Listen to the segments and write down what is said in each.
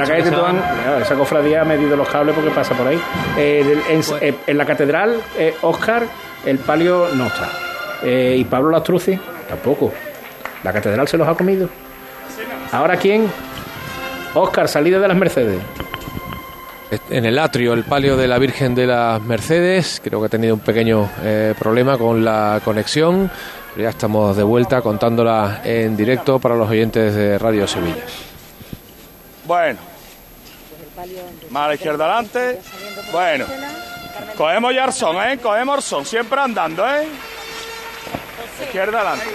La calle Tetuán, esa cofradía ha medido los cables porque pasa por ahí. Eh, en, Pues- eh, en la catedral, eh, Oscar, el palio no está. Eh, y Pablo Lastrucci, tampoco. La catedral se los ha comido. ¿Ahora quién? Oscar, salida de las Mercedes. En el atrio, el palio de la Virgen de las Mercedes. Creo que ha tenido un pequeño eh, problema con la conexión. Pero ya estamos de vuelta contándola en directo para los oyentes de Radio Sevilla. Bueno. La izquierda adelante. Bueno. Cogemos ya son, ¿eh? Cogemos son. Siempre andando, ¿eh? Izquierda adelante.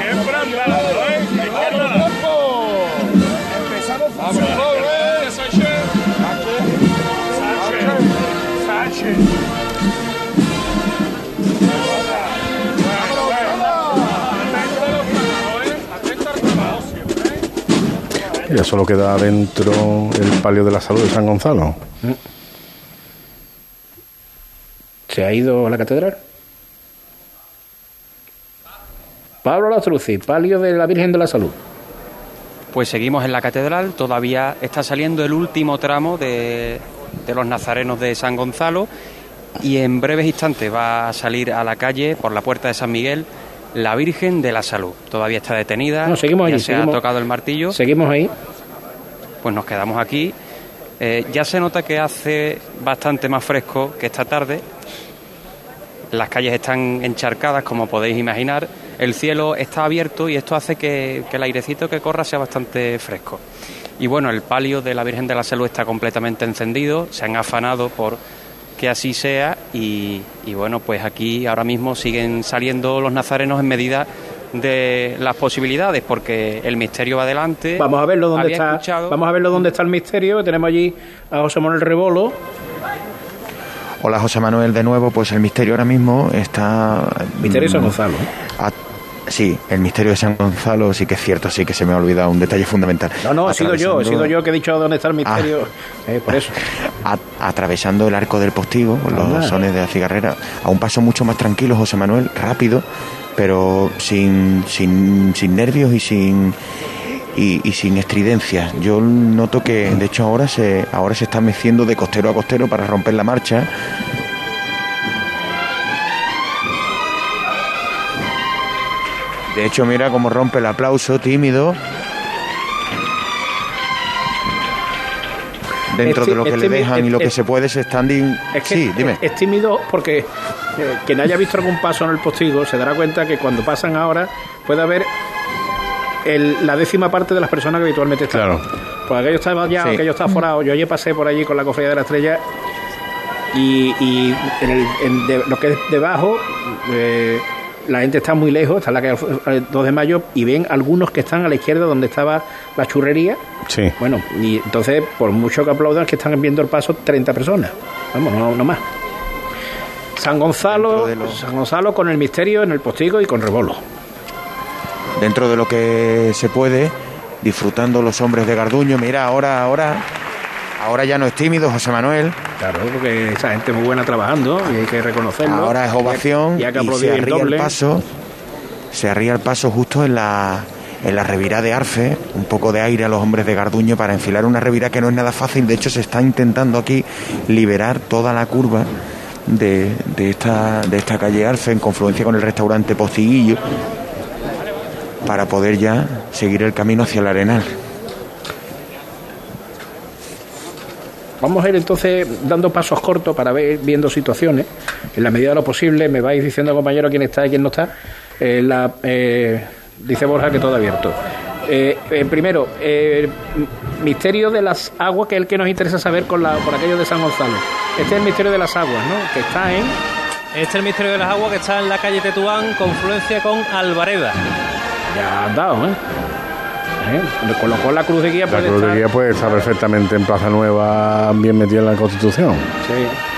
Siempre andando, ¿eh? Izquierda adelante. Empezamos Ya solo queda dentro el palio de la salud de San Gonzalo. ¿Se ha ido a la catedral? Pablo Lastrucci, palio de la Virgen de la Salud. Pues seguimos en la catedral, todavía está saliendo el último tramo de, de los nazarenos de San Gonzalo y en breves instantes va a salir a la calle por la puerta de San Miguel la Virgen de la Salud. Todavía está detenida, No, seguimos ya se seguimos- ha tocado el martillo, Seguimos ahí. pues nos quedamos aquí. Eh, ya se nota que hace bastante más fresco que esta tarde. Las calles están encharcadas, como podéis imaginar. El cielo está abierto y esto hace que, que el airecito que corra sea bastante fresco. Y bueno, el palio de la Virgen de la Salud está completamente encendido. Se han afanado por que así sea. Y, y bueno, pues aquí ahora mismo siguen saliendo los nazarenos en medida de las posibilidades, porque el misterio va adelante. Vamos a verlo dónde Había está. escuchado- Vamos a verlo dónde está el misterio. Tenemos allí a José Manuel Rebolo. Hola José Manuel de nuevo, pues el misterio ahora mismo está... Misterio San mm, Gonzalo. ¿eh? a- sí, el misterio de San Gonzalo sí que es cierto, sí que se me ha olvidado un detalle fundamental. No, no, he sido yo, he sido yo que he dicho dónde está el misterio. Eh, por eso. a- atravesando el arco del postigo, Anda. los sones de la cigarrera, a un paso mucho más tranquilo, José Manuel, rápido, pero sin, sin, sin nervios y sin y, y sin estridencias. Yo noto que de hecho ahora se ahora se está meciendo de costero a costero para romper la marcha. De hecho, mira cómo rompe el aplauso tímido. Dentro Es de lo que le dejan y lo es- que se puede es standing. Es que sí, dime. Es, tímido porque eh, quien haya visto algún paso en el postigo se dará cuenta que cuando pasan ahora puede haber el- la décima parte de las personas que habitualmente están. Claro. Pues aquello estaba ya, Sí. aquello está forado. Yo ayer pasé por allí con la cofradía de la estrella y, y en el- en de- lo que es debajo eh, la gente está muy lejos, está en la calle Alf- 2 de mayo y ven algunos que están a la izquierda donde estaba la churrería. Sí. Bueno, y entonces, por mucho que aplaudan, que están viendo el paso 30 personas. Vamos, no, no más. San Gonzalo, de San Gonzalo con el misterio en el postigo y con rebolo. Dentro de lo que se puede, disfrutando los hombres de Garduño. Mira, ahora, ahora, ahora ya no es tímido, José Manuel. Claro, porque esa gente es muy buena trabajando y hay que reconocerlo. Ahora es ovación Y se el arría el paso. Se arría el paso justo en la en la revirá de Arfe, un poco de aire a los hombres de Garduño para enfilar una revirá que no es nada fácil. De hecho, se está intentando aquí liberar toda la curva de, de esta, de esta calle Arfe en confluencia con el restaurante Postiguillo para poder ya seguir el camino hacia el Arenal. Vamos a ir entonces dando pasos cortos para ver, viendo situaciones. En la medida de lo posible, me vais diciendo, compañero, quién está y quién no está. Eh, la, eh, dice Borja que todo abierto. Eh, eh, primero, eh, misterio de las aguas, que es el que nos interesa saber con la, por aquello de San Gonzalo. Este es el misterio de las aguas, ¿no? Que está en. Este es el misterio de las aguas que está en la calle Tetuán, confluencia con Alvareda. Ya han dado, ¿eh? ¿Eh? Con lo cual la cruz de guía La puede Cruz de. Guía puede estar perfectamente en Plaza Nueva, bien metida en la Constitución. Sí.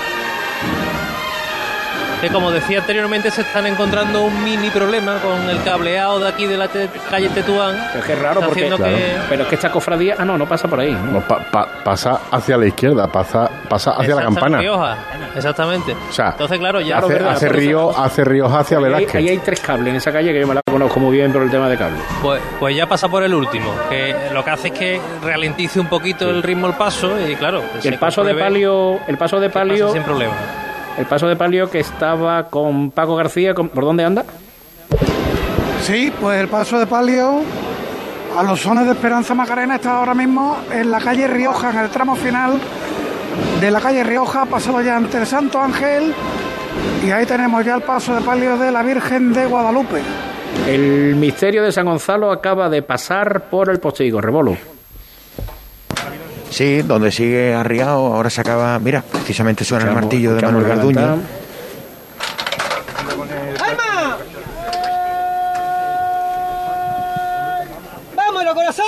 Que como decía anteriormente se están encontrando un mini problema con el cableado de aquí de la te- calle Tetuán. Es que es raro Está porque. que- Pero es que esta cofradía. Ah, no, no pasa por ahí. ¿no? No, pa- pa- pasa hacia la izquierda, pasa, pasa hacia la campana. Rioja, exactamente. O sea, Entonces, claro, ya hace, verdad, hace río, hace ríos hacia Velázquez. ahí hay tres cables en esa calle que yo me la conozco muy bien por el tema de cables. Pues, pues ya pasa por el último, que lo que hace es que ralentice un poquito el ritmo el paso y claro, El paso de palio, el paso de palio, sin problema. El paso de palio que estaba con Paco García, ¿por dónde anda? Sí, pues el paso de palio a los sones de Esperanza Macarena está ahora mismo en la calle Rioja, en el tramo final de la calle Rioja, ha pasado ya ante el Santo Ángel y ahí tenemos ya el paso de palio de la Virgen de Guadalupe. El misterio de San Gonzalo acaba de pasar por el postigo, Rebolo. Sí, donde sigue arriado, ahora se acaba. Mira, precisamente suena el martillo de Manuel. Garduño. ¡Vámonos, corazón!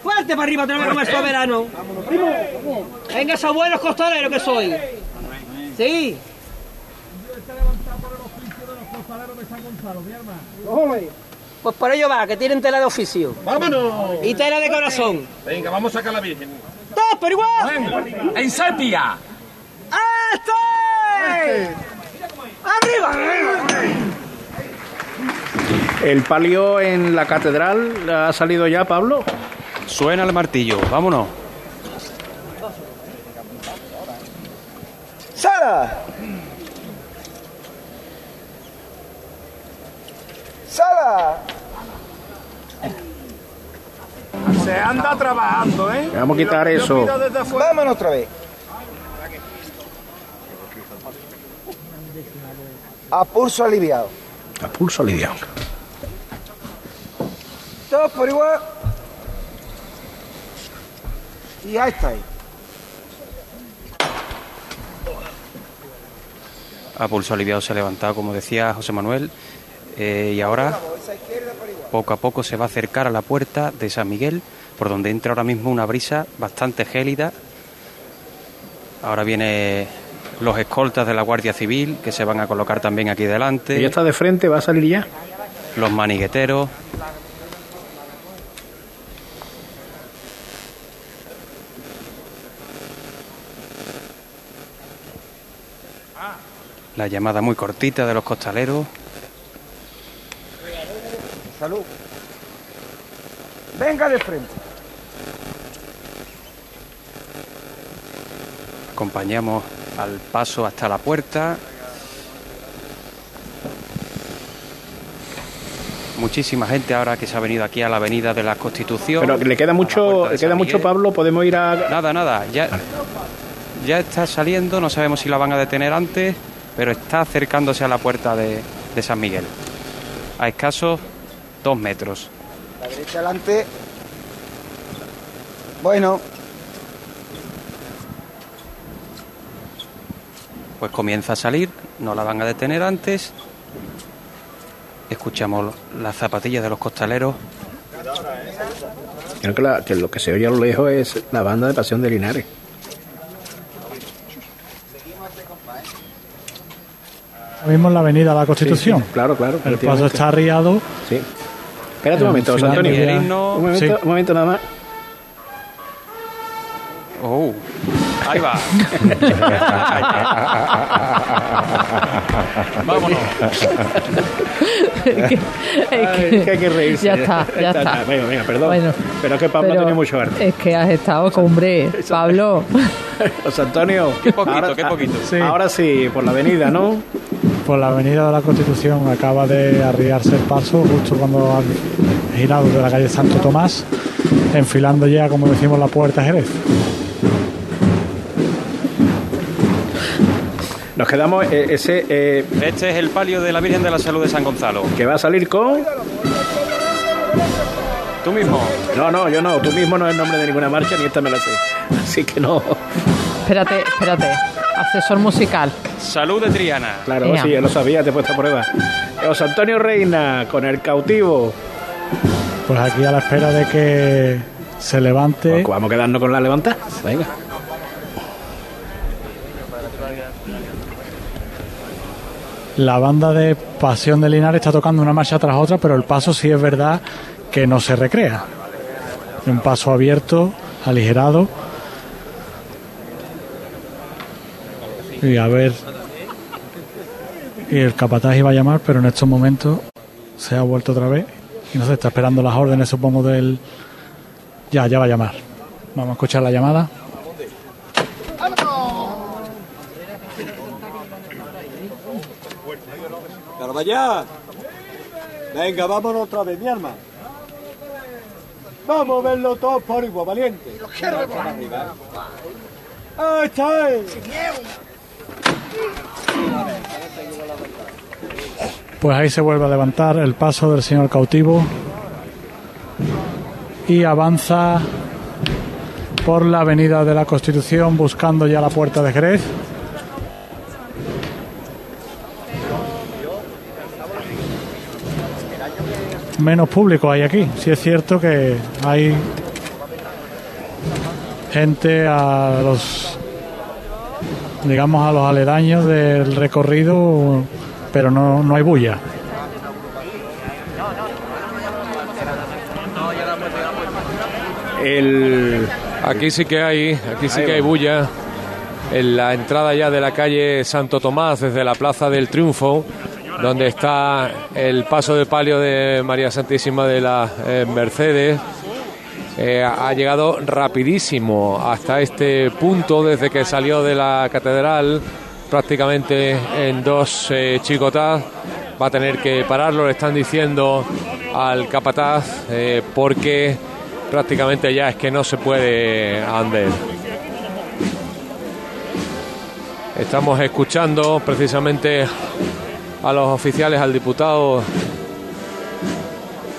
¡Fuerte para arriba, otra vez como es soberano! ¡Venga, esos buenos costaleros que soy! ¡Sí! Pues por ello va, que tienen tela de oficio. ¡Vámonos! Y tela de corazón. Venga, vamos a sacar a la Virgen. ¡Todos por igual! ¡En sepia! ¡Este! ¡Arriba! El palio en la catedral ha salido ya, Pablo. Suena el martillo, vámonos. ¡Sala! ¡Sala! Se anda trabajando, ¿eh? Vamos a quitar eso. Vámonos otra vez. A pulso aliviado. A pulso aliviado. Todos por igual. Y ahí está ahí. A pulso aliviado se ha levantado, como decía José Manuel, eh, y ahora poco a poco se va a acercar a la puerta de San Miguel, por donde entra ahora mismo una brisa bastante gélida. Ahora vienen los escoltas de la Guardia Civil, que se van a colocar también aquí delante. Ya está de frente, va a salir ya. Los manigueteros. La llamada muy cortita de los costaleros. Salud. Venga de frente. Acompañamos al paso hasta la puerta. Muchísima gente ahora que se ha venido aquí a la avenida de la Constitución. Pero le queda mucho, le queda mucho. Pablo. Podemos ir a. Nada, nada, ya, ya está saliendo, no sabemos si la van a detener antes, pero está acercándose a la puerta de, de San Miguel. A escasos dos metros. La derecha adelante. Bueno, Pues comienza a salir, no la van a detener antes. Escuchamos las zapatillas de los costaleros. Creo que, la- que lo que se oye a lo lejos es la banda de Pasión de Linares. Ahora mismo en la avenida de la Constitución. Sí, sí, claro, claro. El paso está arriado. Sí. Espérate un momento, José Antonio. Un momento, Sí. un momento nada más. Oh, ahí va. Vámonos. Ay, que hay que reírse. Ya está, ya está. Venga, venga, perdón. Bueno, pero es que Pablo tiene mucho arte. Es que has estado con hombre, Pablo. José Antonio. Qué poquito, ahora, qué poquito. Sí. Ahora sí, por la avenida, ¿no? Por la avenida de la Constitución acaba de arriarse el paso justo cuando han girado de la calle Santo Tomás, enfilando ya, como decimos, la puerta Jerez. Nos quedamos eh, ese eh, Este es el palio de la Virgen de la Salud de San Gonzalo. que va a salir con. Tú mismo. No, no, yo no. Tú mismo no es el nombre de ninguna marcha ni esta me la sé. Así que no. Espérate, espérate. Asesor musical. Salud de Triana. Claro, Ea. sí, ya lo sabía, te he puesto a prueba. José Antonio Reina con el cautivo. Pues aquí a la espera de que se levante. Pues vamos a quedarnos con la levanta. Venga. La banda de Pasión de Linares está tocando una marcha tras otra, pero el paso sí es verdad que no se recrea. Un paso abierto, aligerado. Y a ver. Y el capataz iba a llamar, pero en estos momentos se ha vuelto otra vez. Y no se está esperando las órdenes, supongo, del. Ya, ya va a llamar. Vamos a escuchar la llamada. Carballá. Venga, vámonos otra vez, mi arma. Vamos a verlo todos por igual, valiente. Ahí está. Pues ahí se vuelve a levantar el paso del señor cautivo y avanza por la avenida de la Constitución buscando ya la puerta de Jerez. Menos público hay aquí. Sí es cierto que hay gente a los digamos a los aledaños del recorrido, pero no, no hay bulla. El... Aquí sí que hay, aquí sí que hay bulla. En la entrada ya de la calle Santo Tomás, desde la Plaza del Triunfo, donde está el paso de palio de María Santísima de las eh, Mercedes. Eh, ha llegado rapidísimo hasta este punto desde que salió de la catedral, prácticamente en dos eh, chicotás. Va a tener que pararlo, le están diciendo al capataz, eh, porque prácticamente ya es que no se puede andar. Estamos escuchando precisamente a los oficiales, al diputado,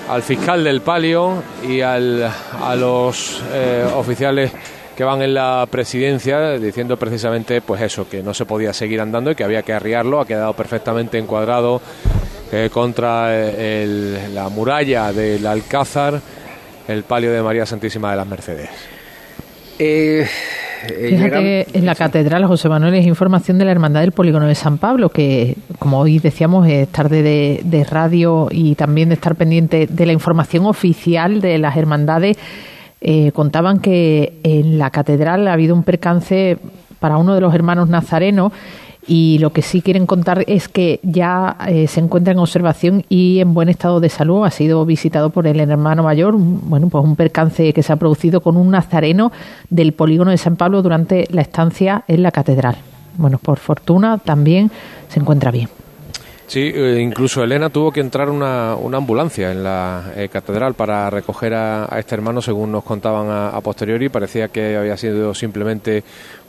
al fiscal del palio y al- a los eh, oficiales que van en la presidencia diciendo precisamente pues eso, que no se podía seguir andando y que había que arriarlo, ha quedado perfectamente encuadrado eh, contra eh, el- la muralla del Alcázar el palio de María Santísima de las Mercedes. Fíjate que en la catedral, José Manuel, es información de la Hermandad del Polígono de San Pablo, que como hoy decíamos es tarde de, de radio y también de estar pendiente de la información oficial de las hermandades. eh, contaban que en la catedral ha habido un percance para uno de los hermanos nazarenos y lo que sí quieren contar es que ya eh, se encuentra en observación y en buen estado de salud. Ha sido visitado por el hermano mayor. Bueno, pues un percance que se ha producido con un nazareno del polígono de San Pablo durante la estancia en la catedral. Bueno, por fortuna también se encuentra bien. Sí, eh, incluso Elena tuvo que entrar una, una ambulancia en la eh, catedral para recoger a, este hermano, según nos contaban a, posteriori. Parecía que había sido simplemente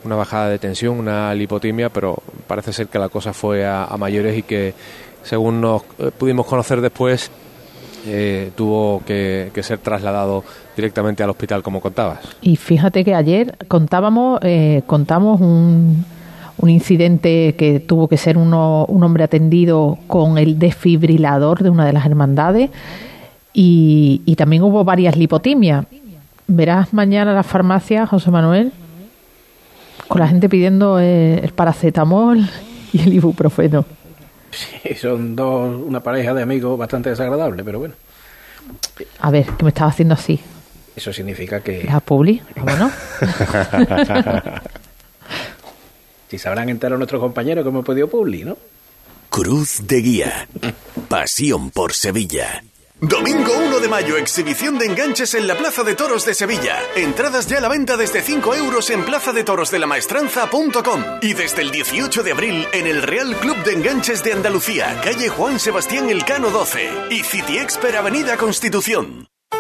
una bajada de tensión, una lipotimia, pero parece ser que la cosa fue a, a mayores y que, según nos eh, pudimos conocer después, eh, tuvo que, que ser trasladado directamente al hospital, como contabas. Y fíjate que ayer contábamos, contamos un, un incidente que tuvo que ser uno, un hombre atendido con el desfibrilador de una de las hermandades y, y también hubo varias lipotimias. Verás mañana en la farmacia, José Manuel, con la gente pidiendo eh, el paracetamol y el ibuprofeno. Sí, son dos, una pareja de amigos bastante desagradable, pero bueno, A ver, que me estaba haciendo así. eso significa que... La publi, vámonos. si sabrán enterar nuestros compañeros que hemos pedido publi, ¿no? Cruz de Guía. Pasión por Sevilla. Domingo 1 de mayo, exhibición de enganches en la Plaza de Toros de Sevilla. Entradas ya a la venta desde 5 euros en plazadetoros.delamaestranza.com y desde el 18 de abril en el Real Club de Enganches de Andalucía, calle Juan Sebastián Elcano 12 y City Expert Avenida Constitución.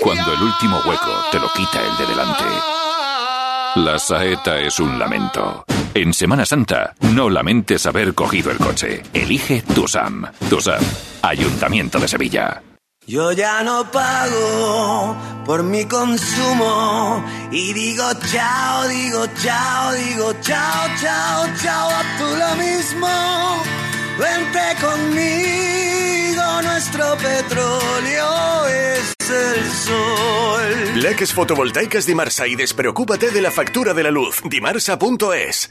Cuando el último hueco te lo quita el de delante. La saeta es un lamento. En Semana Santa, no lamentes haber cogido el coche. Elige Tusam. Tusam, Ayuntamiento de Sevilla. Yo ya no pago por mi consumo y digo chao, digo chao, digo chao, chao, chao, a tú lo mismo. Vente conmigo, nuestro petróleo sol. Plaques fotovoltaicas Dimarsa y despreocúpate de la factura de la luz. Dimarsa.es.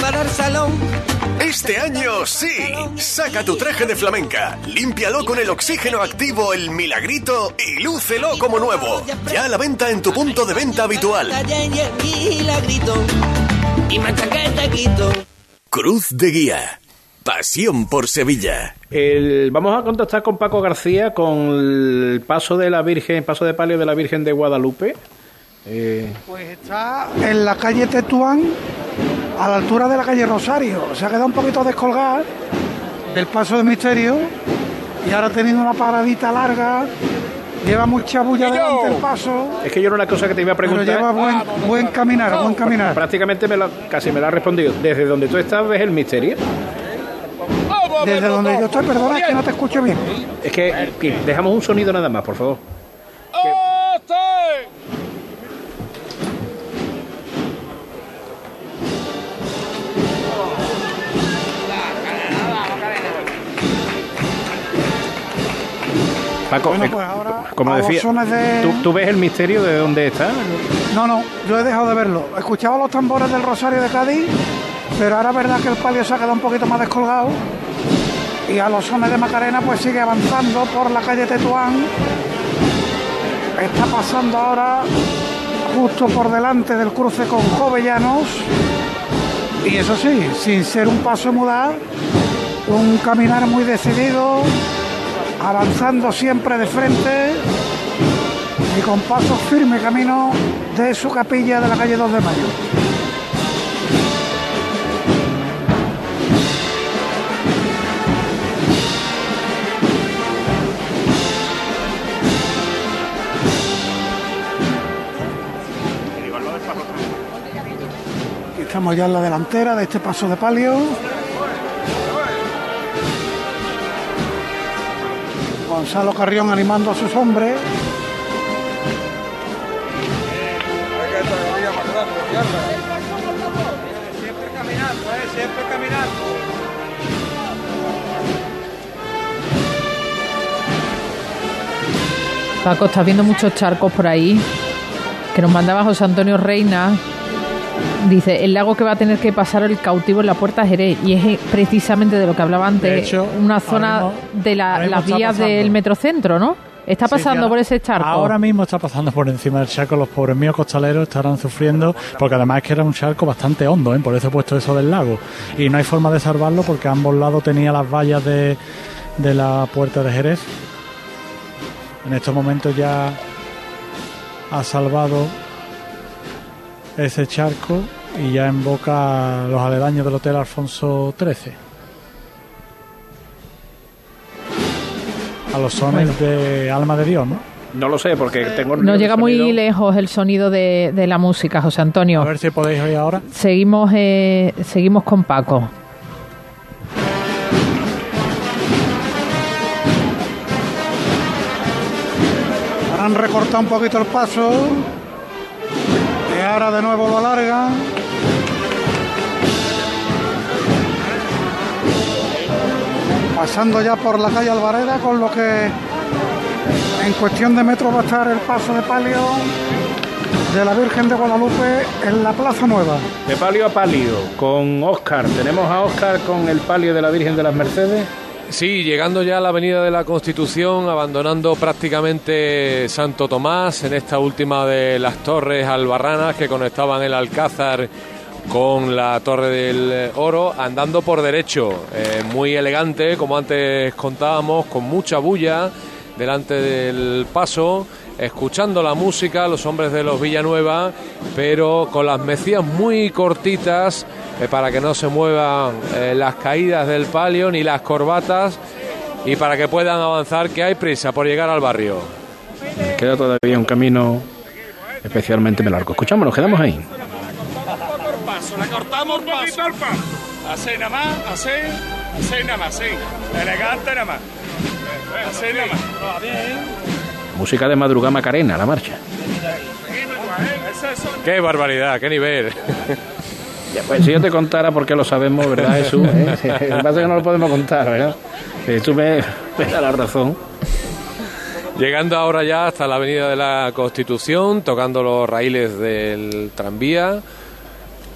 para el salón. Este año sí. Saca tu traje de flamenca, límpialo con el oxígeno activo El Milagrito y lúcelo como nuevo. Ya a la venta en tu punto de venta habitual. Cruz de Guía. Pasión por Sevilla. El- vamos a contactar con Paco García con el paso de la Virgen, paso de palio de la Virgen de Guadalupe. Eh, Pues está en la calle Tetuán, a la altura de la calle Rosario. Se ha quedado un poquito descolgada del paso de misterio y ahora ha tenido una paradita larga. Lleva mucha bulla delante del paso. es que yo era una cosa que te iba a Pero preguntar. lleva buen, buen caminar, buen caminar. Prácticamente me casi me lo ha respondido. Desde donde tú estás ves el misterio. Desde donde yo estoy, perdona, es que no te escucho bien. Es que, que dejamos un sonido nada más, por favor. Paco, Bueno, eh, pues ahora, como decía, de- ¿tú, tú ves el misterio de dónde está? No, no, yo he dejado de verlo. Escuchaba los tambores del Rosario de Cádiz, pero ahora es verdad que el palio se ha quedado un poquito más descolgado. Y a los sones de Macarena pues sigue avanzando por la calle Tetuán. Está pasando ahora justo por delante del cruce con Jovellanos. Y eso sí, sin ser un paso mudar, un caminar muy decidido, avanzando siempre de frente y con paso firme camino de su capilla de la calle 2 de Mayo. Estamos ya en la delantera de este paso de palio. Gonzalo Carrión animando a sus hombres. Siempre caminando. Siempre caminando. Paco, estás viendo muchos charcos por ahí que nos mandaba José Antonio Reina. Dice, el lago que va a tener que pasar el cautivo en la puerta Jerez. Y es eh, precisamente de lo que hablaba antes, De hecho, una zona mismo- de la- las vías del metrocentro, ¿no? Está sí, pasando ahora- por ese charco. Ahora mismo está pasando por encima del charco. Los pobres míos costaleros estarán sufriendo porque además es que era un charco bastante hondo, ¿eh? por eso he puesto eso del lago. Y no hay forma de salvarlo porque a ambos lados tenía las vallas de, de la puerta de Jerez. En estos momentos ya ha salvado ese charco y ya invoca los aledaños del Hotel Alfonso XIII. A los sones de Alma de Dios, ¿no? No lo sé, porque tengo No llega muy lejos el sonido de, de la música, José Antonio. A ver si podéis oír ahora. Seguimos, eh, seguimos con Paco. Ahora han recortado un poquito el paso. Ahora de nuevo lo alargan. Pasando ya por la calle Alvareda, con lo que en cuestión de metros va a estar el paso de palio de la Virgen de Guadalupe en la Plaza Nueva. De palio a palio, con Oscar. Tenemos a Oscar con el palio de la Virgen de las Mercedes. Sí, llegando ya a la Avenida de la Constitución, abandonando prácticamente Santo Tomás en esta última de las torres albarranas que conectaban el Alcázar con la Torre del Oro, andando por derecho, eh, muy elegante, como antes contábamos, con mucha bulla delante del paso, escuchando la música, los hombres de los Villanueva, pero con las mecías muy cortitas eh, para que no se muevan eh, las caídas del palio ni las corbatas y para que puedan avanzar, que hay prisa por llegar al barrio. Queda todavía un camino especialmente largo. Escuchamos, nos quedamos ahí. paso, le cortamos paso. Así nada más, así, así nada más, sí. Elegante nada más. Así nada más. Música de madrugada Macarena, la marcha. Qué barbaridad, qué nivel. Ya, pues si yo te contara porque lo sabemos, ¿verdad, Jesús? ¿Eh? Lo que pasa es que no lo podemos contar, ¿verdad? Tú me, me das la razón. Llegando ahora ya hasta la Avenida de la Constitución, tocando los raíles del tranvía,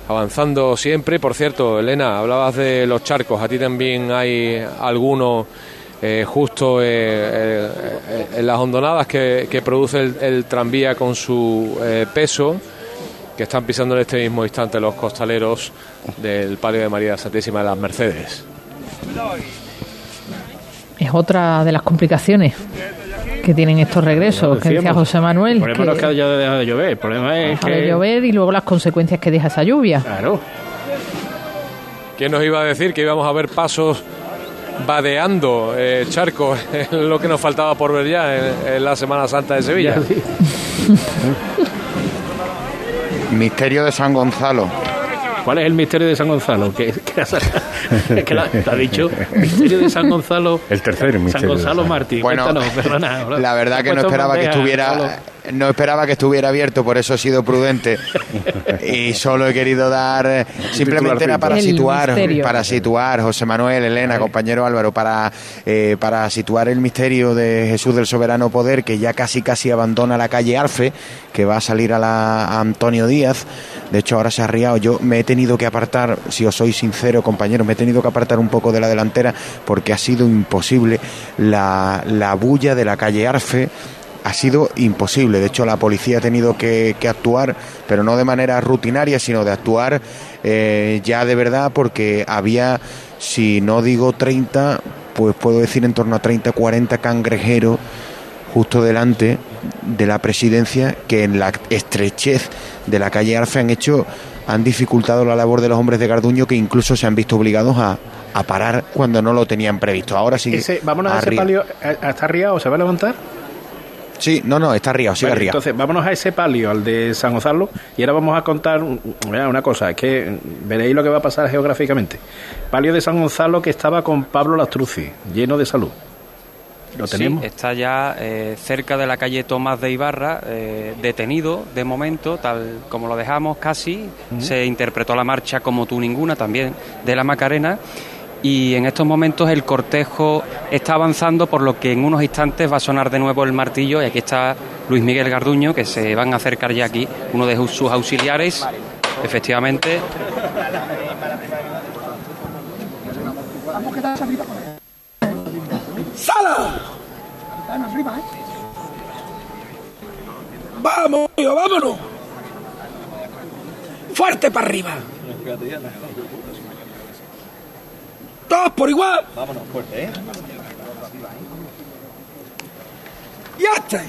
avanzando siempre. Por cierto, Elena, hablabas de los charcos, a ti también hay algunos eh, justo eh, eh, en las hondonadas que, que produce el, el tranvía con su eh, peso, que están pisando en este mismo instante los costaleros del Palio de María Santísima de las Mercedes. Es otra de las complicaciones que tienen estos regresos, que decía José Manuel. El problema no es que que haya dejado de llover, el problema es deja de que... llover y luego las consecuencias que deja esa lluvia. Claro. ¿Quién nos iba a decir que íbamos a ver pasos vadeando eh, charcos? Es lo que nos faltaba por ver ya en, en la Semana Santa de Sevilla. Misterio de San Gonzalo. ¿Cuál es el misterio de San Gonzalo? Que, que, es que la- lo ha dicho. Misterio de San Gonzalo. El tercer San misterio. de Gonzalo San- Martín. Bueno, Cuéntanos, perdona. La verdad que no esperaba que estuviera no esperaba que estuviera abierto, por eso he sido prudente y solo he querido dar eh, simplemente era para situar, para situar José Manuel, Elena, compañero Álvaro, para eh, para situar el misterio de Jesús del Soberano Poder que ya casi casi abandona la calle Arfe, que va a salir a la a Antonio Díaz. De hecho ahora se ha riado. Yo me he tenido que apartar, si os soy sincero, compañeros, me he tenido que apartar un poco de la delantera porque ha sido imposible la, la bulla de la calle Arfe ha sido imposible. De hecho, la policía ha tenido que, actuar, pero no de manera rutinaria, sino de actuar eh, ya de verdad, porque había, si no digo 30, pues puedo decir en torno a 30, 40 cangrejeros justo delante de la presidencia que en la estrechez de la calle Arfe han hecho han dificultado la labor de los hombres de Garduño que incluso se han visto obligados a, a parar cuando no lo tenían previsto. Ahora sí. Ese, vámonos a ese arriba. palio. ¿a- ¿Está riado? ¿Se va a levantar? Sí, no, no, está arriba, sigue Vale. Entonces, vámonos a ese palio, al de San Gonzalo, y ahora vamos a contar una cosa, es que veréis lo que va a pasar geográficamente. Palio de San Gonzalo que estaba con Pablo Lastruzzi, lleno de salud. Lo Sí, tenemos. está ya eh, cerca de la calle Tomás de Ibarra, eh, detenido de momento, tal como lo dejamos casi. Se interpretó la marcha como tú ninguna también de la Macarena. Y en estos momentos el cortejo está avanzando, por lo que en unos instantes va a sonar de nuevo el martillo. Y aquí está Luis Miguel Garduño, que se van a acercar ya aquí, uno de sus auxiliares. Efectivamente, Vamos ¡Sala! ¡Vamos, tío, vámonos! ¡Fuerte para arriba! ¡Todos por igual! Vámonos, fuerte, ¿eh? ¡Ya está!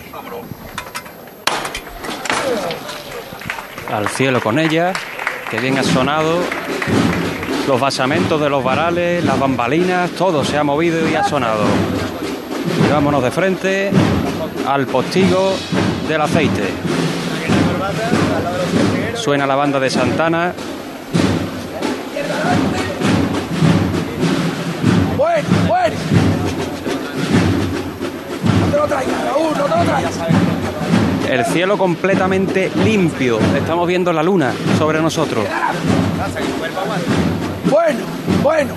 al cielo con ella, que bien ha sonado. Los basamentos de los varales, las bambalinas, todo se ha movido y ha sonado. Vámonos de frente al postigo del aceite. Suena la banda de Santana. ¡Bueno, bueno! No te lo traigas, Raúl, no te lo traigas. El cielo completamente limpio. Estamos viendo la luna sobre nosotros. Bueno, bueno.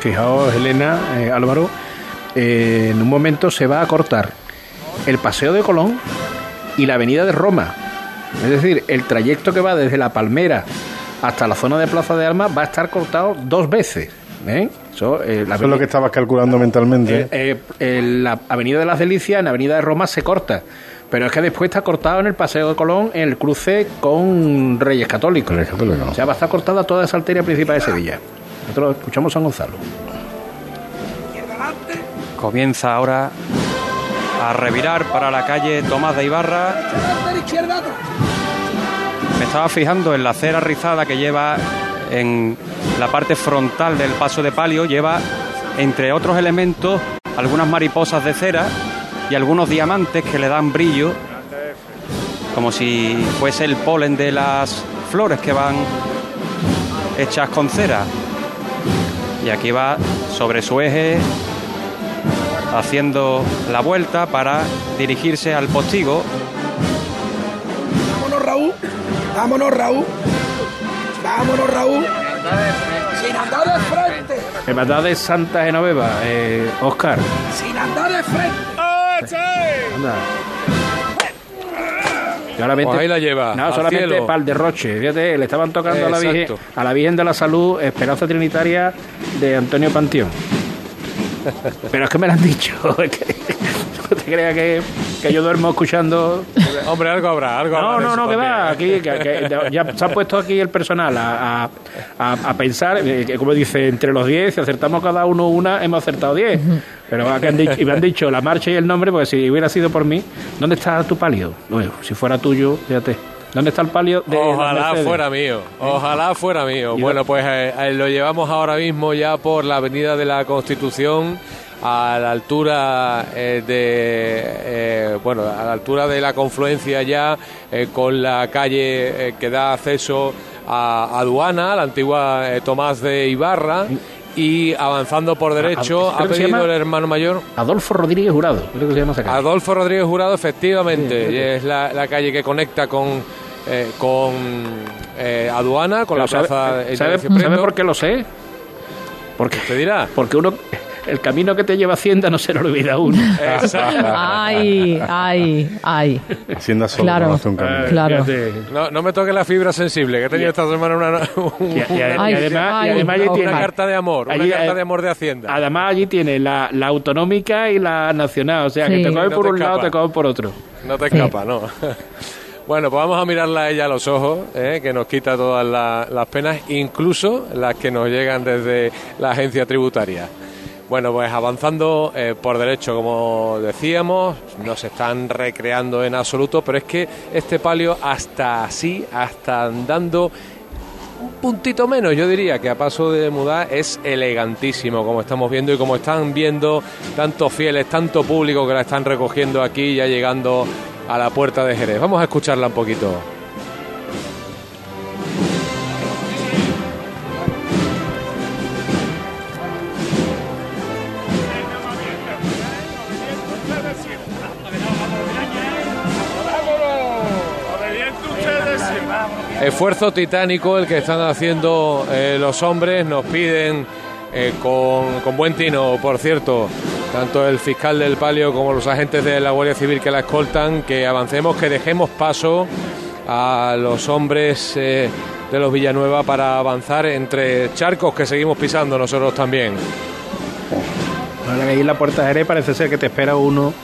Fijaos, Elena, eh, Álvaro, eh, en un momento se va a cortar el Paseo de Colón y la Avenida de Roma. Es decir, el trayecto que va desde La Palmera hasta la zona de Plaza de Armas va a estar cortado dos veces. ¿eh? Eso, eh, la Eso es lo que estabas calculando mentalmente. Eh, eh, eh, la Avenida de las Delicias, en la Avenida de Roma se corta, Pero es que después está cortado en el Paseo de Colón, en el cruce con Reyes Católicos. O sea, va a estar cortada toda esa arteria principal de Sevilla. Nosotros escuchamos San Gonzalo. Comienza ahora a revirar para la calle Tomás de Ibarra. Me estaba fijando en la cera rizada que lleva en la parte frontal del paso de palio, lleva entre otros elementos algunas mariposas de cera y algunos diamantes que le dan brillo, como si fuese el polen de las flores que van hechas con cera. Y aquí va sobre su eje haciendo la vuelta para dirigirse al postigo. Vámonos, Raúl. Vámonos, Raúl. Vámonos, Raúl. Sin andar de frente. Hermandad de Santa Genoveva, eh, Oscar. Sin andar de frente. Anda. Y ahora vente- Pues ahí la lleva, No, solamente para el derroche. Fíjate, le estaban tocando a la, Virgen, a la Virgen de la Salud, Esperanza Trinitaria de Antonio Panteón. Pero es que me lo han dicho. es que no te creas que, que yo duermo escuchando. Hombre, algo habrá, algo No, habrá no, no, que va. Aquí, que- que ya se ha puesto aquí el personal a, a- a- a pensar, eh, que como dice, entre los 10, si acertamos cada uno una, hemos acertado 10. Pero han dicho, y me han dicho la marcha y el nombre, porque si hubiera sido por mí, ¿dónde está tu palio? Bueno, si fuera tuyo, fíjate. ¿Dónde está el palio de Ojalá Mercedes? fuera mío, ojalá fuera mío. Bueno, pues eh, eh, lo llevamos ahora mismo ya por la Avenida de la Constitución a la altura eh, de eh, bueno a la altura de la confluencia ya con la calle que da acceso a aduana la antigua Tomás de Ibarra y avanzando por derecho a- ha creo que se pedido el hermano mayor Adolfo Rodríguez Jurado, creo que se llama esa calle. Adolfo Rodríguez Jurado, efectivamente, Sí, sí, sí. y es la, la calle que conecta con, eh, con eh, Aduana, con Pero la ¿sabe- plaza ¿sabe, Ignacio ¿sabe por qué lo sé? Porque, ¿Te dirá? Porque uno, el camino que te lleva a Hacienda no se lo olvida uno. Ay, ay, ay. Hacienda solo Claro, conoce un camino. claro. No, no me toque la fibra sensible, que he tenido esta semana una, un- Y, y- y una- además, y además allí una tiene- carta de amor, una carta eh, de amor de Hacienda. Además allí tiene la, la autonómica y la nacional, o sea Sí. que te coge No por te un lado, te coge por otro. No te Sí. escapa, no. Bueno, pues vamos a mirarla a ella a los ojos, ¿eh? que nos quita todas la- las penas, incluso las que nos llegan desde la agencia tributaria. Bueno, pues avanzando eh, por derecho, como decíamos, no se están recreando en absoluto, pero es que este palio hasta así, hasta andando un puntito menos, yo diría que a paso de mudar es elegantísimo, como estamos viendo y como están viendo tantos fieles, tanto público que la están recogiendo aquí, ya llegando a la puerta de Jerez. Vamos a escucharla un poquito. Esfuerzo titánico el que están haciendo eh, los hombres, nos piden eh, con, con buen tino, por cierto, tanto el fiscal del palio como los agentes de la Guardia Civil que la escoltan, que avancemos, que dejemos paso a los hombres eh, de los Villanueva para avanzar entre charcos que seguimos pisando nosotros también. Ahora que ahí en la puerta parece ser que te espera uno.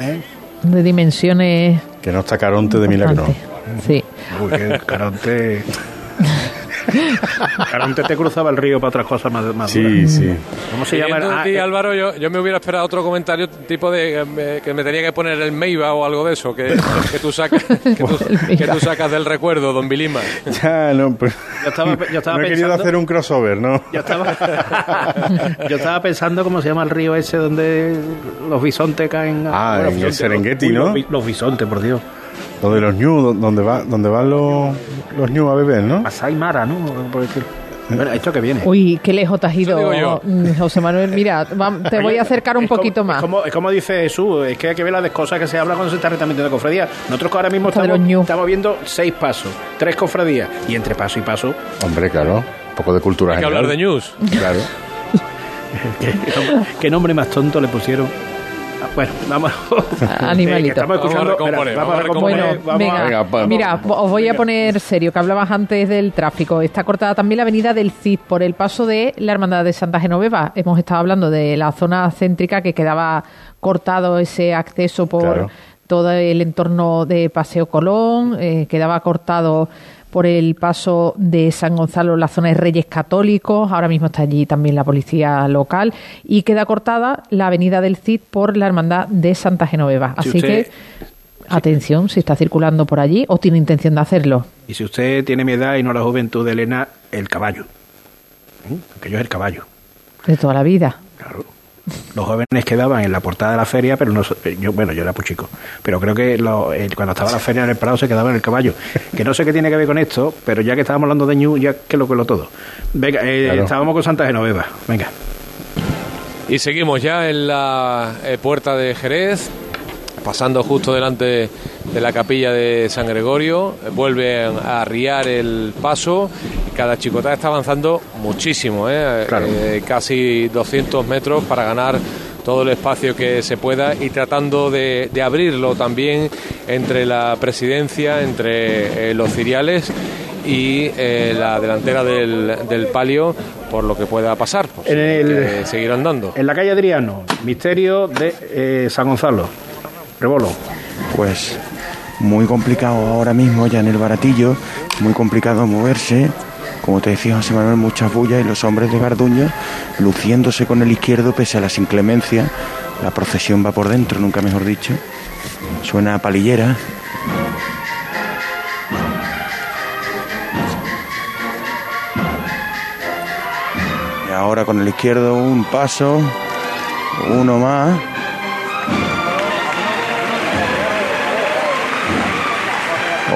¿eh? De dimensiones. Que no está Caronte de milagro. Sí. Caronte. Caronte te cruzaba el río para otras cosas más, más Sí, duras. sí. ¿Cómo se llama? Ah, ti, eh, Álvaro, yo, yo me hubiera esperado otro comentario tipo de eh, que me tenía que poner el Meiba o algo de eso, que, que tú sacas que tú, que tú sacas del recuerdo, don Vilima. Ya, no, pues, Yo estaba, yo estaba no he querido pensando- hacer un crossover, ¿no? Yo estaba, yo estaba pensando cómo se llama el río ese donde los bisontes caen. Ah, bueno, en el Serengeti, ¿no? Los, los bisontes, por Dios. Donde los ñu, donde, va, donde van los, los ñu a beber, ¿no? Masai Mara, ¿no? Por decir. Bueno, esto que viene. Uy, qué lejos te has ido, mm, José Manuel. Mira, te voy a acercar un Es como- poquito más. Es como, es como dice Jesús, es que hay que ver las cosas que se habla cuando se está retransmitiendo cofradía. Nosotros ahora mismo de estamos, viendo seis pasos, tres cofradías, y entre paso y paso. Hombre, claro. Un poco de cultura Hay que hablar de news. Claro. ¿Qué, qué nombre más tonto le pusieron? Ah, Bueno, vamos. Animalito. Que estamos Vamos a escuchando. recomponer, vamos a recomponer, Bueno, vamos venga, a- Venga, pa- mira, os voy a poner serio, que hablabas antes del tráfico. Está cortada también la avenida del Cid por el paso de la Hermandad de Santa Genoveva. Hemos estado hablando de la zona céntrica que quedaba cortado ese acceso por, Claro. todo el entorno de Paseo Colón, eh, quedaba cortado por el paso de San Gonzalo la zona de Reyes Católicos, ahora mismo está allí también la policía local, y queda cortada la avenida del Cid por la Hermandad de Santa Genoveva. Si Así usted- que, atención, si está circulando por allí o tiene intención de hacerlo. Y si usted tiene mi edad y no la juventud de Elena, el caballo. ¿Eh? Aquello es el caballo. De toda la vida. Los jóvenes quedaban en la portada de la feria, pero no, eh, yo, bueno, yo era muy chico, pero creo que lo- eh, cuando estaba la feria en el Prado se quedaba en el caballo. Que no sé qué tiene que ver con esto, pero ya que estábamos hablando de Ñu, ya que lo cuelo todo. Venga, eh, Claro. estábamos con Santa Genoveva. Venga. Y seguimos ya en la eh, puerta de Jerez, pasando justo delante de la capilla de San Gregorio. Vuelven a arriar el paso cada chicotá está avanzando muchísimo, ¿eh? Eh, casi 200 metros para ganar todo el espacio que se pueda y tratando de, de abrirlo también entre la presidencia, entre eh, los ciriales y eh, la delantera del, del palio por lo que pueda pasar, En el- que seguir andando. En la calle Adriano, misterio de eh, San Gonzalo. Rebolo. Pues muy complicado ahora mismo ya en el baratillo, muy complicado moverse. Como te decía José Manuel, muchas bullas y los hombres de Garduño luciéndose con el izquierdo pese a las inclemencias. La procesión va por dentro, nunca mejor dicho. Suena a palillera. Y ahora con el izquierdo un paso, uno más.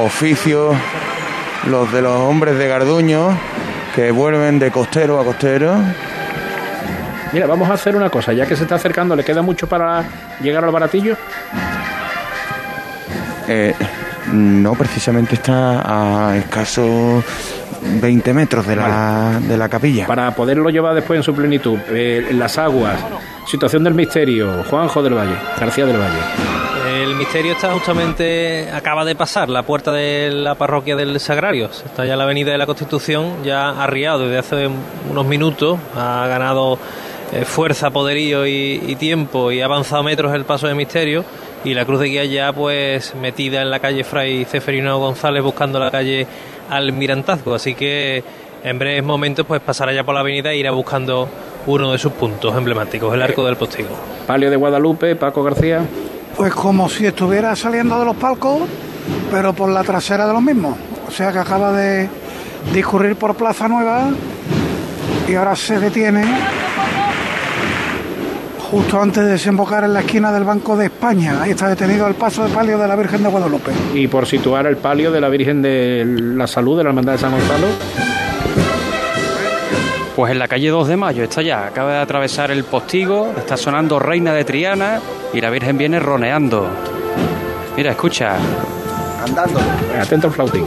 Oficio los de los hombres de Garduño que vuelven de costero a costero. Mira, vamos a hacer una cosa, ya que se está acercando, ¿le queda mucho para llegar al baratillo? Eh, no, precisamente está a escasos 20 metros de la, de la capilla. Para poderlo llevar después en su plenitud, eh, las aguas, situación del misterio, Juanjo del Valle, García del Valle. El misterio está justamente, acaba de pasar la puerta de la parroquia del Sagrario. Está ya la avenida de la Constitución, ya arriado desde hace unos minutos. Ha ganado eh, fuerza, poderío y, y tiempo y ha avanzado metros el paso de misterio. Y la cruz de guía ya pues metida en la calle Fray Ceferino González buscando la calle Almirantazgo. Así que en breves momentos pues pasará ya por la avenida e irá buscando uno de sus puntos emblemáticos, el arco del postigo. Palio de Guadalupe, Paco García. Pues como si estuviera saliendo de los palcos, pero por la trasera de los mismos. O sea que acaba de discurrir por Plaza Nueva y ahora se detiene justo antes de desembocar en la esquina del Banco de España. Ahí está detenido el paso de palio de la Virgen de Guadalupe. Y por situar el palio de la Virgen de la Salud de la Hermandad de San Gonzalo. Pues en la calle 2 de Mayo está ya, acaba de atravesar el postigo, está sonando Reina de Triana y la Virgen viene roneando. Mira, escucha. Andando. Atento al flautín.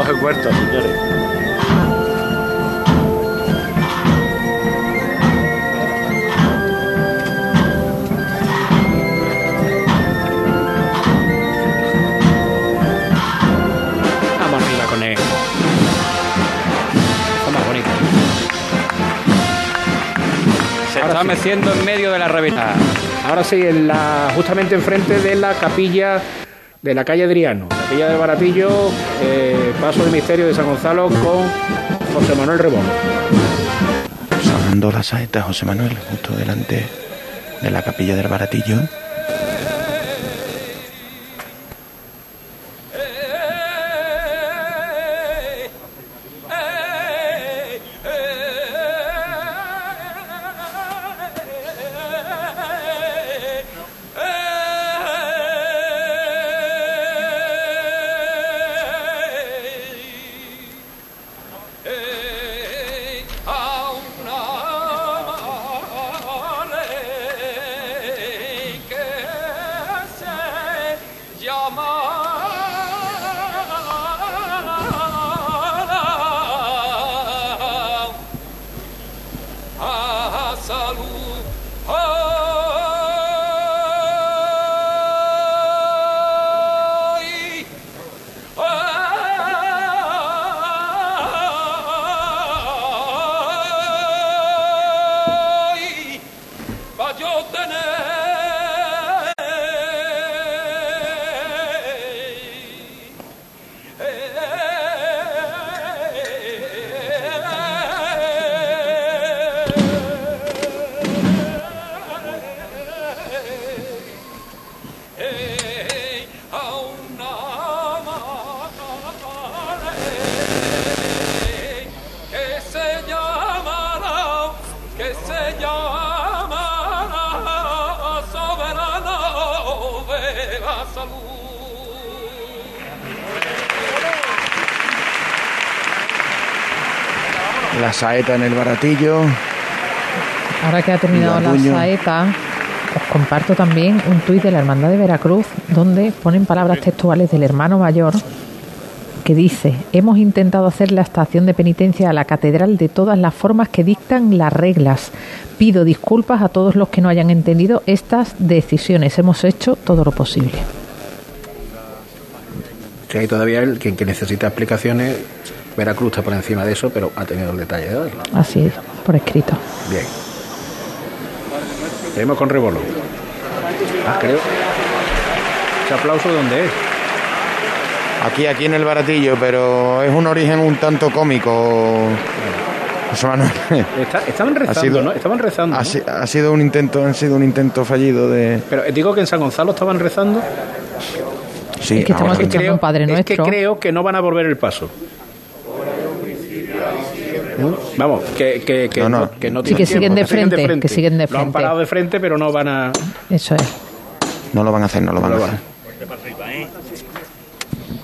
Estamos en huerto, señores. Vamos arriba con él. Está más bonito. Se está meciendo en medio de la revista. Ahora sí, en la, justamente enfrente de la capilla de la calle Adriano, capilla del Baratillo, eh, paso de misterio de San Gonzalo con José Manuel Rebón. Sonando la saeta José Manuel, justo delante de la capilla del baratillo. La saeta en el baratillo. Ahora que ha terminado la saeta, os comparto también un tuit de la Hermandad de Veracruz donde ponen palabras textuales del hermano mayor que dice, hemos intentado hacer la estación de penitencia a la catedral de todas las formas que dictan las reglas. Pido disculpas a todos los que no hayan entendido estas decisiones. Hemos hecho todo lo posible. Que hay todavía el que necesita explicaciones. Veracruz está por encima de eso, pero ha tenido el detalle de darlo. Así es, por escrito. Bien. Seguimos con Rebolo. Ah, creo. ¿Ese aplauso dónde es? Aquí, aquí en el baratillo, pero es un origen un tanto cómico. José Manuel. Está- estaban Ha rezando, sido- ¿no? Estaban rezando. Ha, ¿no? ha sido un intento, ha sido un intento fallido de. Pero eh, digo que en San Gonzalo estaban rezando. Sí, Es que estamos escuchando un Padre Es que creo que no van a volver el paso. Vamos, que, que, que No, no. que no Sí, que siguen de frente, que siguen de Lo han frente. parado de frente, pero no van a. Eso es. No lo van a hacer, no lo van a No hacer.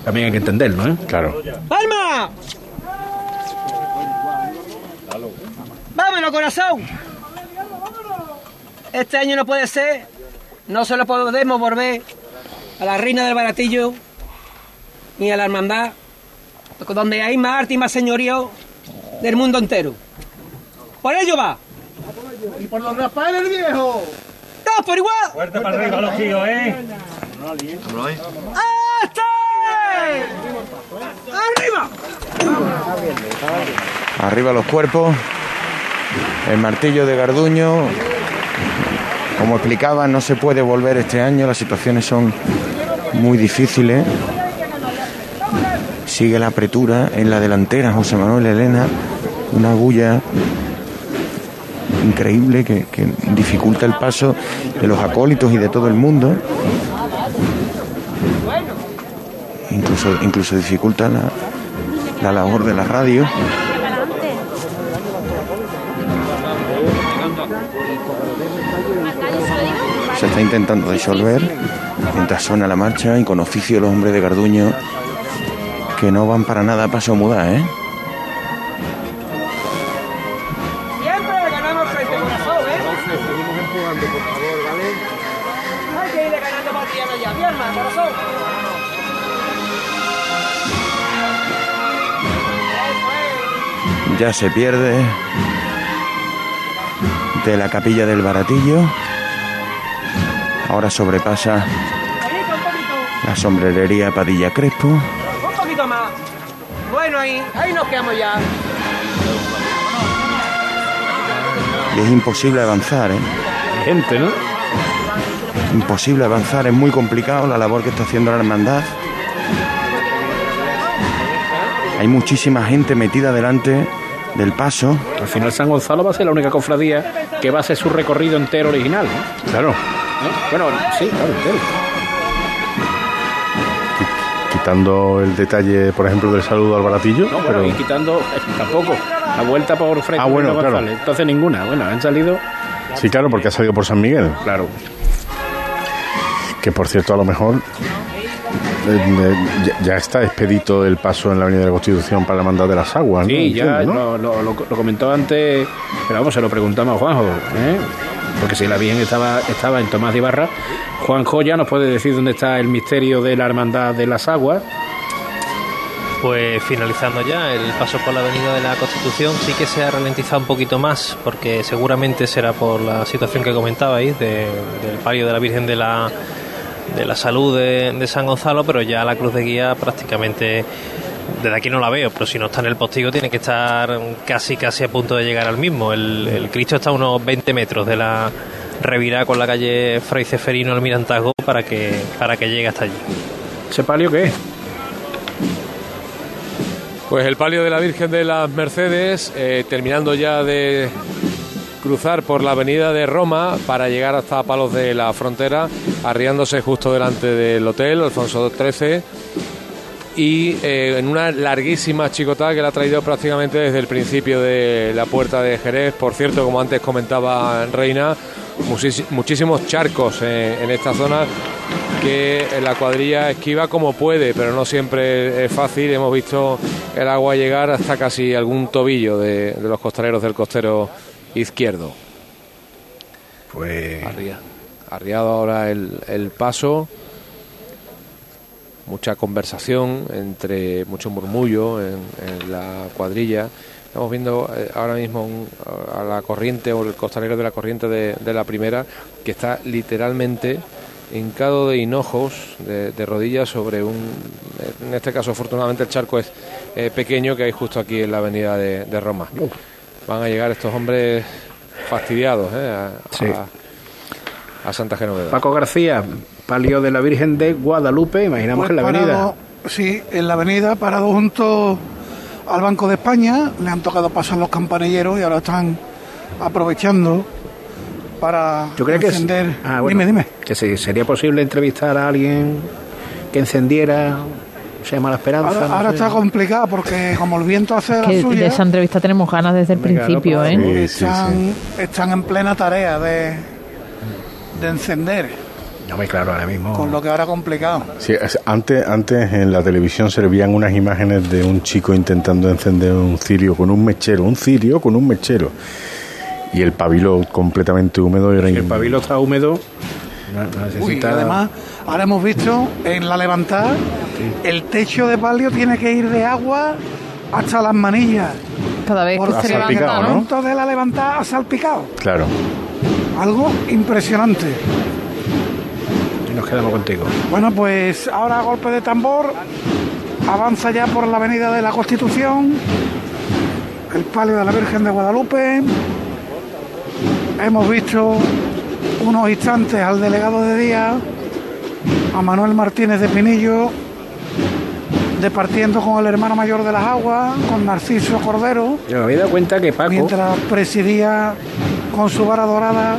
También hay que entenderlo, ¿eh? Claro. ¡Palma! ¡Vámonos, corazón! Este año no puede ser. No se lo podemos volver a la reina del baratillo ni a la hermandad, donde hay más arte y más señorío del mundo entero. Por ello va. Y por los Rafael el viejo. ¡Todos por igual! Fuerte para arriba los tíos, ¿eh? ¡Arriba! Arriba los cuerpos. El martillo de Garduño. Como explicaba, no se puede volver este año. Las situaciones son muy difíciles. Sigue la apretura en la delantera José Manuel Elena. Una bulla increíble que, dificulta el paso de los acólitos y de todo el mundo. Incluso, incluso dificulta la, la labor de la radio. Se está intentando disolver mientras suena la marcha y con oficio los hombres de Garduño que no van para nada a paso mudar, ¿eh? Siempre ganamos frente corazón, ¿eh? Seguimos empujando, por favor, ¿vale? Hay que irle ganando partidas ya. Más, corazón. Ya se pierde de la capilla del baratillo. Ahora sobrepasa la sombrerería Padilla Crespo. Ahí, ahí nos quedamos ya. Y es imposible avanzar, ¿eh? Gente, ¿no? Imposible avanzar, es muy complicado la labor que está haciendo la hermandad. Hay muchísima gente metida delante del paso. Al final San Gonzalo va a ser la única cofradía que va a hacer su recorrido entero original. ¿no? Claro. ¿Eh? Bueno, sí, claro, entero. Quitando el detalle, por ejemplo, del saludo al baratillo. No, bueno, pero y quitando eh, tampoco la vuelta por frente. Ah, bueno, claro. Entonces ninguna. Bueno, han salido. Sí, claro, porque ha salido por San Miguel. Claro. Que por cierto, a lo mejor eh, eh, ya, ya está expedito el paso en la Avenida de la Constitución para la Hermandad de las Aguas. ¿no? Sí, ya lo, lo- lo- lo comentó antes, pero vamos, se lo preguntamos a Juanjo, ¿eh? Porque si la Virgen estaba, estaba en Tomás de Ibarra, Juanjo ya nos puede decir dónde está el misterio de la Hermandad de las Aguas. Pues finalizando ya el paso por la avenida de la Constitución, sí que se ha ralentizado un poquito más, porque seguramente será por la situación que comentabais de- del palio de la Virgen de la, de la Salud de, de San Gonzalo, pero ya la cruz de guía prácticamente desde aquí no la veo, pero si no está en el postigo tiene que estar casi casi a punto de llegar al mismo. El, el Cristo está a unos 20 metros de la revirada con la calle Fray Ceferino Almirantazgo para que, para que llegue hasta allí. ¿Ese palio qué es? Pues el palio de la Virgen de las Mercedes, eh, terminando ya de cruzar por la avenida de Roma para llegar hasta Palos de la Frontera, arriándose justo delante del hotel Alfonso XIII y eh, en una larguísima chicotada que la ha traído prácticamente desde el principio de la puerta de Jerez. Por cierto, como antes comentaba Reina, muchísimos charcos en, en esta zona que la cuadrilla esquiva como puede, pero no siempre es fácil. Hemos visto el agua llegar hasta casi algún tobillo de, de los costaleros del costero izquierdo. Pues Arria- arriado ahora el, el paso. Mucha conversación, entre mucho murmullo en, en la cuadrilla. Estamos viendo eh, ahora mismo un- a la corriente o el costalero de la corriente de, de la primera que está literalmente hincado de hinojos, de, de rodillas sobre un... En este caso, afortunadamente, el charco es eh, pequeño que hay justo aquí en la avenida de, de Roma. Van a llegar estos hombres fastidiados eh, a, Sí. a- a Santa Genoveva. Paco García, palio de la Virgen de Guadalupe, imaginamos Pues que en la avenida. parado, sí, en la avenida, parado junto al Banco de España, le han tocado pasar los campanilleros y ahora están aprovechando para Yo creo que es- encender. Ah, bueno, Dime, dime. Que si sería posible entrevistar a alguien que encendiera, se llama la esperanza. Ahora, no ahora sé. está complicado porque como el viento hace la Que suya, de esa entrevista tenemos ganas desde el Venga, principio, no, ¿eh? pues, están, están en plena tarea de, de encender, No me claro, ahora mismo. con lo que ahora es complicado. Sí, es- antes, antes en la televisión servían unas imágenes de un chico intentando encender un cirio con un mechero, un cirio con un mechero. Y el pabilo completamente húmedo era Si el pabilo está húmedo, Uy, además, ahora hemos visto en la levantada, el techo de palio tiene que ir de agua hasta las manillas. Cada vez que se el salpicado, ¿no? momento de la levantada ha salpicado. Claro. Algo impresionante. Y nos quedamos contigo. Bueno, pues ahora golpe de tambor avanza ya por la avenida de la Constitución, el palio de la Virgen de Guadalupe. Hemos visto unos instantes al delegado de día, a Manuel Martínez de Pinillo, departiendo con el hermano mayor de las aguas, con Narciso Cordero, Yo me había dado cuenta que Paco. mientras presidía con su vara dorada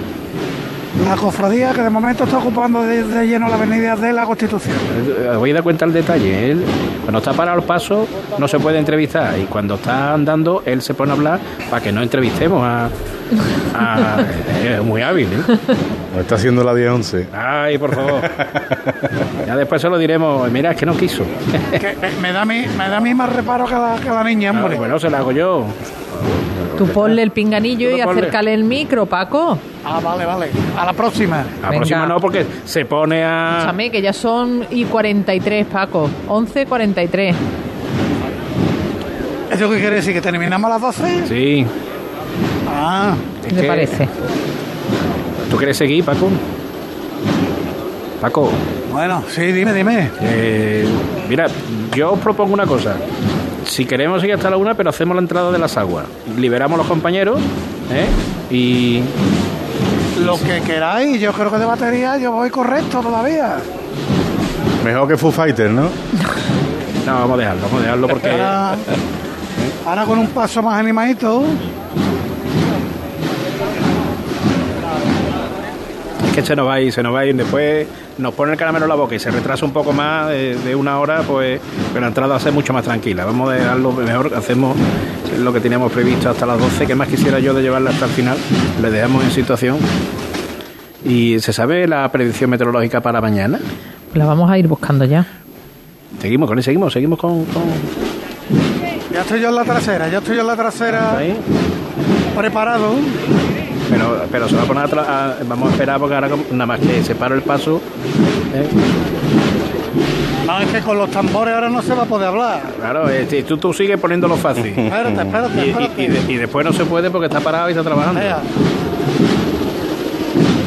la cofradía que de momento está ocupando de, lleno la avenida de la Constitución. Eh, voy a dar cuenta el detalle. Él, cuando está parado el paso, no se puede entrevistar. Y cuando está andando, él se pone a hablar para que no entrevistemos a. a- es muy hábil, ¿eh? No está haciendo la 10-11. Ay, por favor. Ya después se lo diremos. Mira, es que no quiso. Que me, da a mí, me da a mí más reparo que la, que la niña, Ah, hombre. bueno, se la hago yo. Tú ponle el pinganillo y ponle. acércale el micro, Paco. Ah, vale, vale. A la próxima. La Venga. próxima no, porque se pone a. Escúchame, que ya son y 43, Paco. 11.43. ¿Eso qué quiere decir? ¿Que terminamos a las 12? Sí. Ah, ¿Qué te que- parece? ¿Tú quieres seguir, Paco? Paco, bueno, sí, dime, dime. eh, mira, yo os propongo una cosa. Si queremos seguir hasta la una, pero hacemos la entrada de las aguas. Liberamos los compañeros, ¿eh? Y. Lo que queráis, yo creo que de batería yo voy correcto todavía. Mejor que Foo Fighter, ¿no? No, vamos a dejarlo, vamos a dejarlo porque. Ahora, ahora con un paso más animadito. Que se nos va a ir, se nos va a ir. Después nos pone el caramelo en la boca y se retrasa un poco más de, de una hora, pues pero la entrada va a ser mucho más tranquila. Vamos a dejarlo mejor, hacemos lo que teníamos previsto hasta las 12, que más quisiera yo de llevarla hasta el final. Le dejamos en situación. ¿Y se sabe la predicción meteorológica para mañana? La vamos a ir buscando ya. Seguimos con él, seguimos, seguimos con... con- Ya estoy yo en la trasera, ya estoy yo en la trasera ahí. preparado. Pero, pero se va a poner atrás, a- vamos a esperar porque ahora nada más que se para el paso. ¿eh? No, es que con los tambores ahora no se va a poder hablar. Claro, eh, tú, tú sigues poniéndolo fácil. Espérate, espérate, Y, y- espérate. y de- y después no se puede porque está parado y está trabajando. Vea.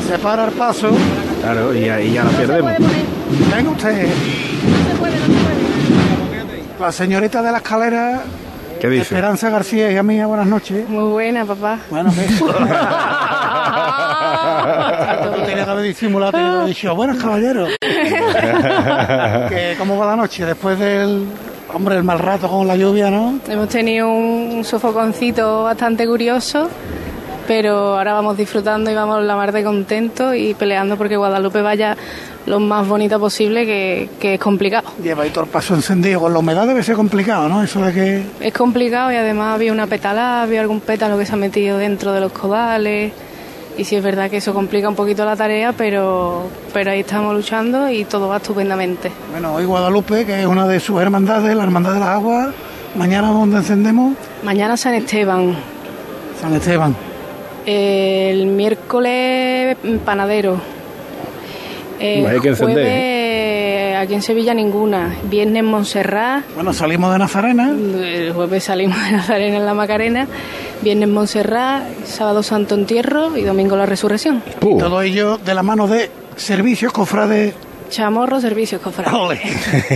Se para el paso. Claro, y ahí ya la perdemos. Venga usted. La señorita de la escalera, ¿Qué dice? Esperanza García, hija mía, buenas noches. Muy buena, papá. Bueno, ¿qué? Tú tenías que haber disimulado, tenías que haber dicho, buenas caballeros. Que, ¿Cómo va la noche? Después del, hombre, el mal rato con la lluvia, ¿no? Hemos tenido un sofoconcito bastante curioso, pero ahora vamos disfrutando y vamos la mar de contentos y peleando porque Guadalupe vaya lo más bonita posible, que, que es complicado. Lleva ahí todo el paso encendido. Con la humedad debe ser complicado, ¿no? Eso de que... Es complicado y además había una petalada, había algún pétalo que se ha metido dentro de los codales y sí es verdad que eso complica un poquito la tarea, pero, pero ahí estamos luchando y todo va estupendamente. Bueno, hoy Guadalupe, que es una de sus hermandades, la Hermandad de las Aguas, mañana donde encendemos Mañana San Esteban, San Esteban. El miércoles Panadero, el Pues hay que encender, jueves aquí en Sevilla ninguna, viernes Montserrat, Bueno, salimos de Nazarena. el jueves salimos de Nazarena en la Macarena, viernes Montserrat, sábado Santo Entierro y domingo la Resurrección. Y todo ello de la mano de Servicios Cofrades. Chamorro Servicios Cofrades.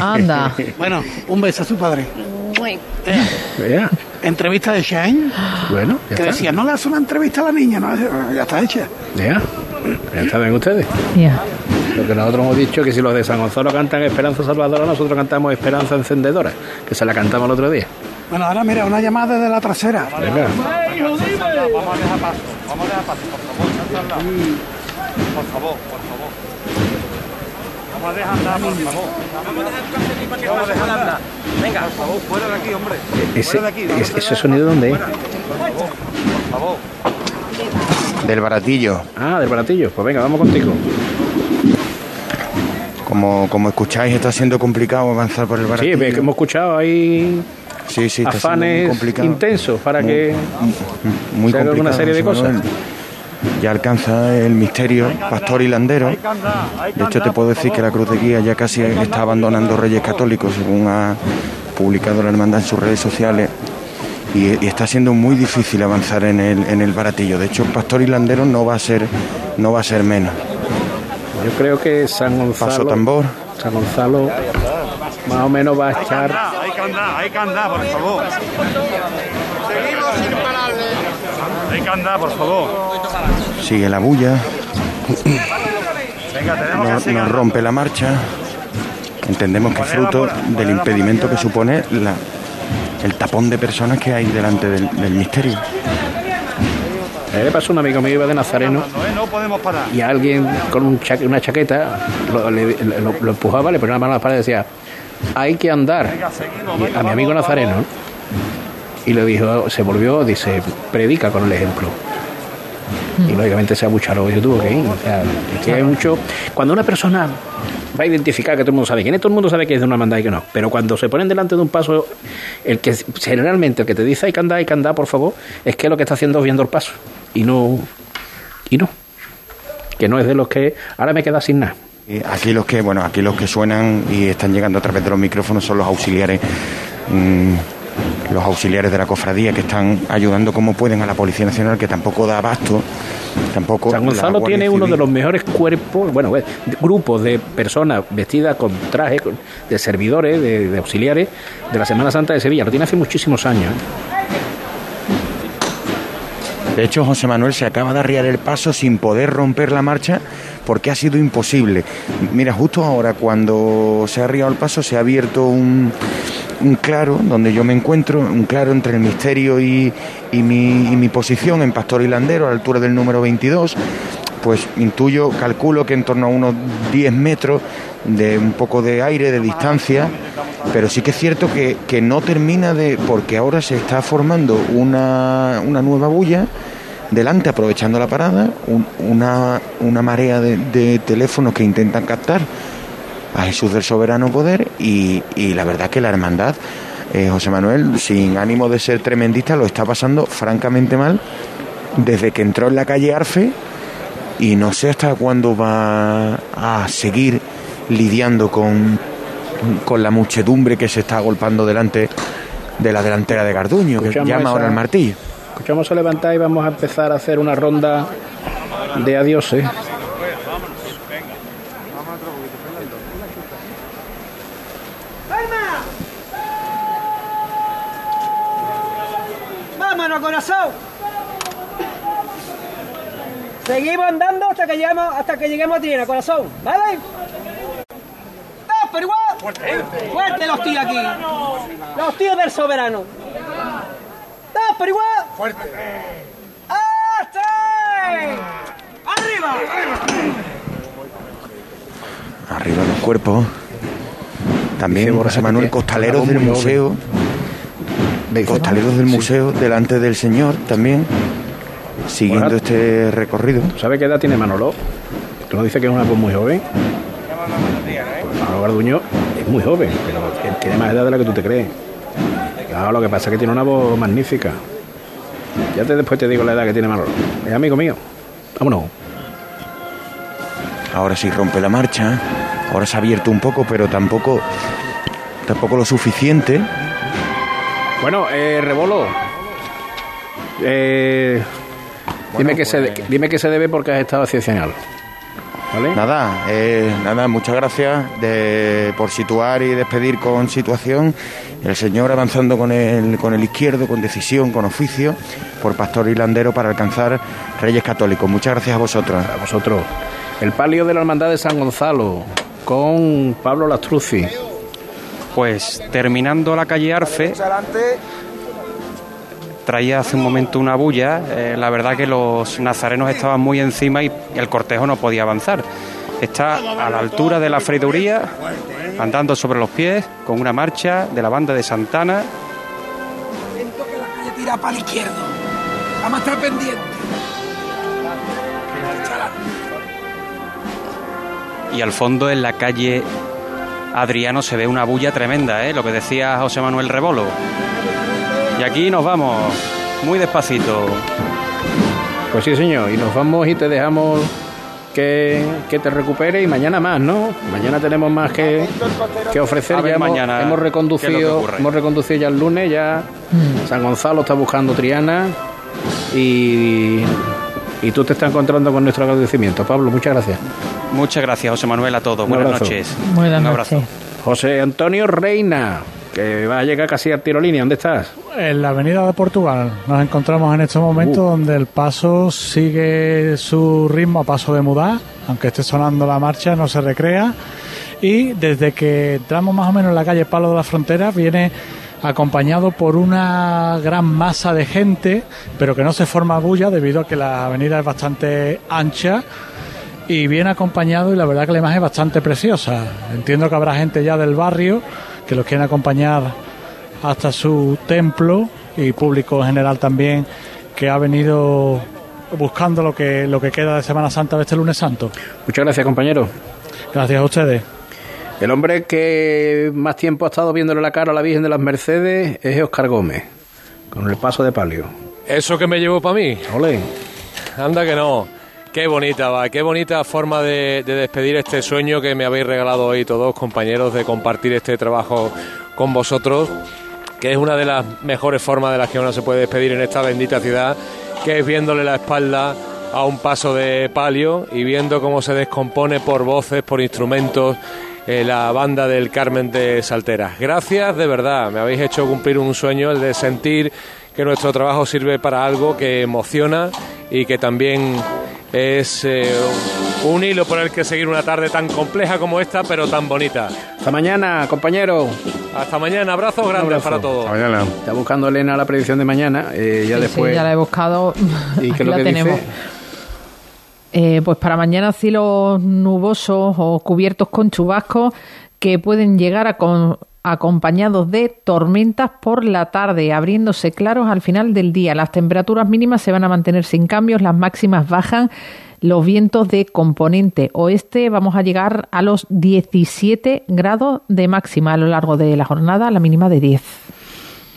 Anda. bueno, un beso a su padre. Muy. Vea. Entrevista de Shane. Bueno, ya que está. decía, no le hace una entrevista a la niña, no, ya está hecha. Ya. Ya está bien ustedes. Ya. Lo que nosotros hemos dicho que si los de San Gonzalo cantan Esperanza Salvadora, nosotros cantamos Esperanza Encendedora, que se la cantamos el otro día. Bueno, ahora mira, una llamada desde la trasera. Venga. Vamos a dejar paso, vamos a dejar paso, por favor, al lado. Por favor, por favor. Vamos a dejar andar, por favor. Vamos a dejar andar. Venga, por favor, fuera de aquí, hombre. Ese, Fuera de aquí. ese, ese sonido dónde es? Por favor. Del baratillo. Ah, del baratillo. Pues venga, vamos contigo. Como, como escucháis, está siendo complicado avanzar por el Sí, baratillo. ve que hemos escuchado ahí Sí, sí, está siendo muy afanes complicado. intensos para que Muy se haga una serie de cosas. Manuel. Ya alcanza el misterio, pastor hilandero. De hecho, te puedo decir que la cruz de guía ya casi está abandonando Reyes Católicos, según ha publicado la hermandad en sus redes sociales. Y, y está siendo muy difícil avanzar en el, en el baratillo. De hecho, el pastor hilandero no va a ser, no va a ser menos. Yo creo que San Gonzalo. Paso tambor. San Gonzalo más o menos va a echar. Hay que andar, hay que andar, por favor. Andar, por favor. Sigue la bulla. Venga, tenemos no, que seguir. no rompe la marcha. Entendemos que es fruto del impedimento que supone la- el tapón de personas que hay delante del, del misterio. Le pasó un amigo mío iba de Nazareno Eh, y alguien con un cha- una chaqueta lo, le- lo- lo empujaba, le ponía la mano a la pared y decía: Hay que andar. Y a mi amigo Nazareno. Y le dijo, se volvió, dice: Predica con el ejemplo. Y lógicamente se abucharó y yo tuvo que ir. O sea, es que hay mucho. Cuando una persona va a identificar que todo el mundo sabe quién es, todo el mundo sabe que es de una hermandad y que no. Pero cuando se ponen delante de un paso, el que generalmente el que te dice hay que andar, hay que andar, por favor, es que lo que está haciendo es viendo el paso. Y no. Y no. Que no es de los que. Ahora me queda sin nada. Y aquí los que, bueno, aquí los que suenan y están llegando a través de los micrófonos son los auxiliares, mm, los auxiliares de la cofradía que están ayudando como pueden a la Policía Nacional, que tampoco da abasto, tampoco. San Gonzalo tiene uno de los mejores cuerpos, bueno, de- grupos de personas vestidas con traje, con- de servidores, de, de auxiliares de la Semana Santa de Sevilla. Lo tiene hace muchísimos años. ¿eh? De hecho, José Manuel se acaba de arriar el paso sin poder romper la marcha porque ha sido imposible. Mira, justo ahora cuando se ha arriado el paso se ha abierto un, un claro donde yo me encuentro, un claro entre el misterio y, y mi, y mi posición en Pastor Hilandero a la altura del número 22. Pues intuyo, calculo que en torno a unos 10 metros de un poco de aire, de distancia, pero sí que es cierto que, que no termina de, porque ahora se está formando una, una nueva bulla delante, aprovechando la parada, un- una, una marea de, de teléfonos que intentan captar a Jesús del Soberano Poder y, y la verdad que la hermandad, eh, José Manuel, sin ánimo de ser tremendista, lo está pasando francamente mal desde que entró en la calle Arfe y no sé hasta cuándo va a seguir lidiando con, con la muchedumbre que se está agolpando delante de la delantera de Garduño, que llama esa- ahora el martillo. Escuchamos a levantar y vamos a empezar a hacer una ronda de adioses. ¡Vámonos, corazón! Seguimos andando hasta que lleguemos, hasta que lleguemos a Triana, corazón, ¿vale? ¡Ah, pero igual! ¡Fuerte! ¡Fuerte los tíos aquí! ¡Los tíos del soberano! ¡Ah, pero igual! ¡Fuerte! ¡Hasta! ¡Arriba! Arriba los cuerpos. También José Manuel una del muy museo. Costaleros del museo delante del Señor también. siguiendo este recorrido. ¿Sabes qué edad tiene Manolo? Tú nos dices que es una voz muy joven. Pues Manolo Garduño es muy joven, pero tiene más edad de la que tú te crees. Claro, lo que pasa es que tiene una voz magnífica. Ya te, después te digo la edad que tiene Manolo. Es amigo mío. Vámonos. Ahora sí rompe la marcha. Ahora se ha abierto un poco, pero tampoco, tampoco lo suficiente. Bueno, eh, Rebolo. Eh, dime, que se, dime que se debe porque has estado excepcional. ¿Vale? Nada, eh, nada, muchas gracias de- por situar y despedir con situación. El señor avanzando con el, con el izquierdo, con decisión, con oficio, por Pastor Hilandero para alcanzar Reyes Católicos. Muchas gracias a vosotros. A vosotros. El palio de la Hermandad de San Gonzalo con Pablo Lastruzzi. Pues terminando la calle Arfe, traía hace un momento una bulla. eh, la verdad que los nazarenos estaban muy encima y el cortejo no podía avanzar. Está a la altura de la freiduría, andando sobre los pies, con una marcha de la banda de Santana. calle tira para el izquierdo. Vamos a estar pendientes. Y al fondo, en la calle Adriano, se ve una bulla tremenda, ¿eh? lo que decía José Manuel Rebolo. Y aquí nos vamos, muy despacito. Pues sí, señor. Y nos vamos y te dejamos que, que te recupere y mañana más, ¿no? Mañana tenemos más que, que ofrecer. A ver ya hemos, mañana hemos reconducido, hemos reconducido ya el lunes, ya San Gonzalo está buscando Triana y, y tú te estás encontrando con nuestro agradecimiento. Pablo, muchas gracias. Muchas gracias, José Manuel, a todos. Buenas noches. Buenas Un abrazo. José Antonio Reina, que va a llegar casi al tiro línea. ¿Dónde estás? En la avenida de Portugal nos encontramos en estos momentos donde el paso sigue su ritmo a paso de mudar, aunque esté sonando la marcha, no se recrea. Y desde que entramos más o menos en la calle Palo de la Frontera, viene acompañado por una gran masa de gente, pero que no se forma bulla debido a que la avenida es bastante ancha y bien acompañado y la verdad que la imagen es bastante preciosa. Entiendo que habrá gente ya del barrio que los quieren acompañar hasta su templo y público en general también que ha venido buscando lo que lo que queda de Semana Santa de este lunes santo. Muchas gracias, compañero. Gracias a ustedes. El hombre que más tiempo ha estado viéndole la cara a la Virgen de las Mercedes es Oscar Gómez, con el paso de palio. ¿Eso que me llevó para mí? Ole. Anda que no. Qué bonita va, qué bonita forma de, de despedir este sueño que me habéis regalado hoy todos, compañeros, de compartir este trabajo con vosotros, que es una de las mejores formas de las que uno se puede despedir en esta bendita ciudad, que es viéndole la espalda a un paso de palio y viendo cómo se descompone por voces, por instrumentos, eh, la banda del Carmen de Salteras. Gracias, de verdad, me habéis hecho cumplir un sueño, el de sentir que nuestro trabajo sirve para algo que emociona y que también es eh, un hilo por el que seguir una tarde tan compleja como esta, pero tan bonita. Hasta mañana, compañero. Hasta mañana, abrazos grandes abrazo. para todos. Está buscando Elena la predicción de mañana. eh, ya Sí, después. sí, ya la he buscado. ¿Y qué es lo que tenemos. dice? Eh, pues para mañana cielos nubosos o cubiertos con chubascos que pueden llegar a con- acompañados de tormentas por la tarde, abriéndose claros al final del día. Las temperaturas mínimas se van a mantener sin cambios, las máximas bajan. Los vientos de componente oeste vamos a llegar a los 17 grados de máxima a lo largo de la jornada, la mínima de 10.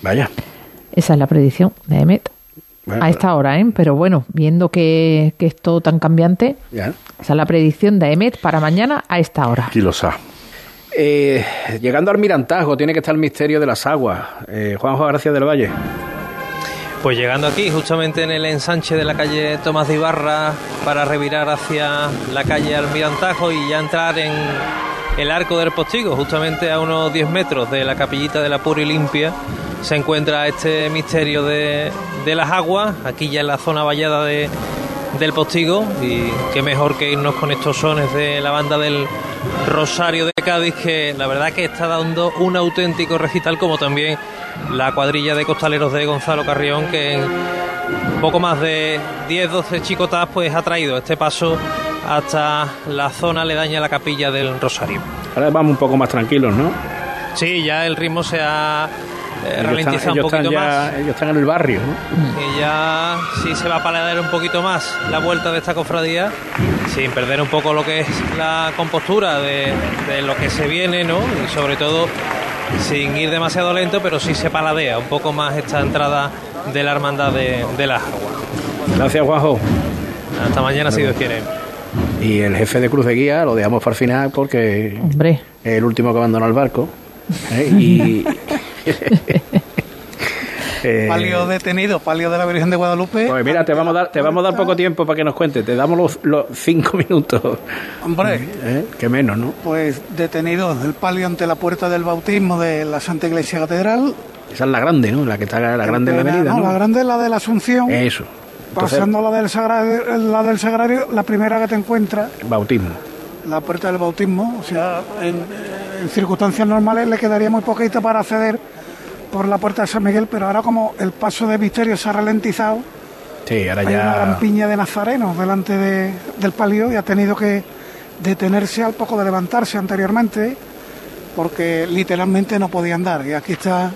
Vaya. Esa es la predicción de Emet. Bueno, a esta hora, ¿eh? Pero bueno, viendo que, que es todo tan cambiante, Ya. esa es la predicción de Emet para mañana a esta hora. Kilosa. Eh, llegando al Mirantajo, tiene que estar el misterio de las aguas. Eh, Juanjo Gracia del Valle. Pues llegando aquí, justamente en el ensanche de la calle Tomás de Ibarra, para revirar hacia la calle Almirantajo y ya entrar en el arco del postigo, justamente a unos 10 metros de la capillita de la Pura y Limpia, se encuentra este misterio de, de las aguas, aquí ya en la zona vallada de, del postigo, y qué mejor que irnos con estos sones de la banda del Rosario de Cádiz, que la verdad que está dando un auténtico recital, como también la cuadrilla de costaleros de Gonzalo Carrión, que en poco más de 10-12 chicotas pues ha traído este paso hasta la zona aledaña a la capilla del Rosario. Ahora vamos un poco más tranquilos, ¿no? Sí, ya el ritmo se ha eh, ralentizar un poquito ya- más. ellos están en el barrio, ¿no? Y ya sí se va a paladear un poquito más la vuelta de esta cofradía, sin perder un poco lo que es la compostura de, de lo que se viene, ¿no? Y sobre todo sin ir demasiado lento, pero sí se paladea un poco más esta entrada de la hermandad de, de las aguas. Gracias, Juanjo. Hasta mañana, si Dios quiere. Y el jefe de Cruz de Guía lo dejamos para el final porque Hombre. es el último que abandonó el barco. ¿eh? Y. Eh, Palio detenido, palio de la Virgen de Guadalupe. Pues mira, te vamos a dar, te vamos a dar poco tiempo para que nos cuentes. Te damos los, los cinco minutos. Hombre, ¿eh? Que menos, ¿no? pues detenido el palio ante la puerta del bautismo de la Santa Iglesia Catedral. Esa es la grande, ¿no? La que está la grande en la avenida, No, ¿no? la grande es la de la Asunción. Eso. Entonces, Pasando la del, sagrario, la del Sagrario, la primera que te encuentras, bautismo. la puerta del bautismo. O sea, en, en circunstancias normales le quedaría muy poquito para acceder por la puerta de San Miguel, pero ahora como el paso de misterio se ha ralentizado, Sí, ahora hay una gran ya. piña de nazarenos delante de- del palio y ha tenido que detenerse al poco de levantarse anteriormente porque literalmente no podía andar. Y aquí está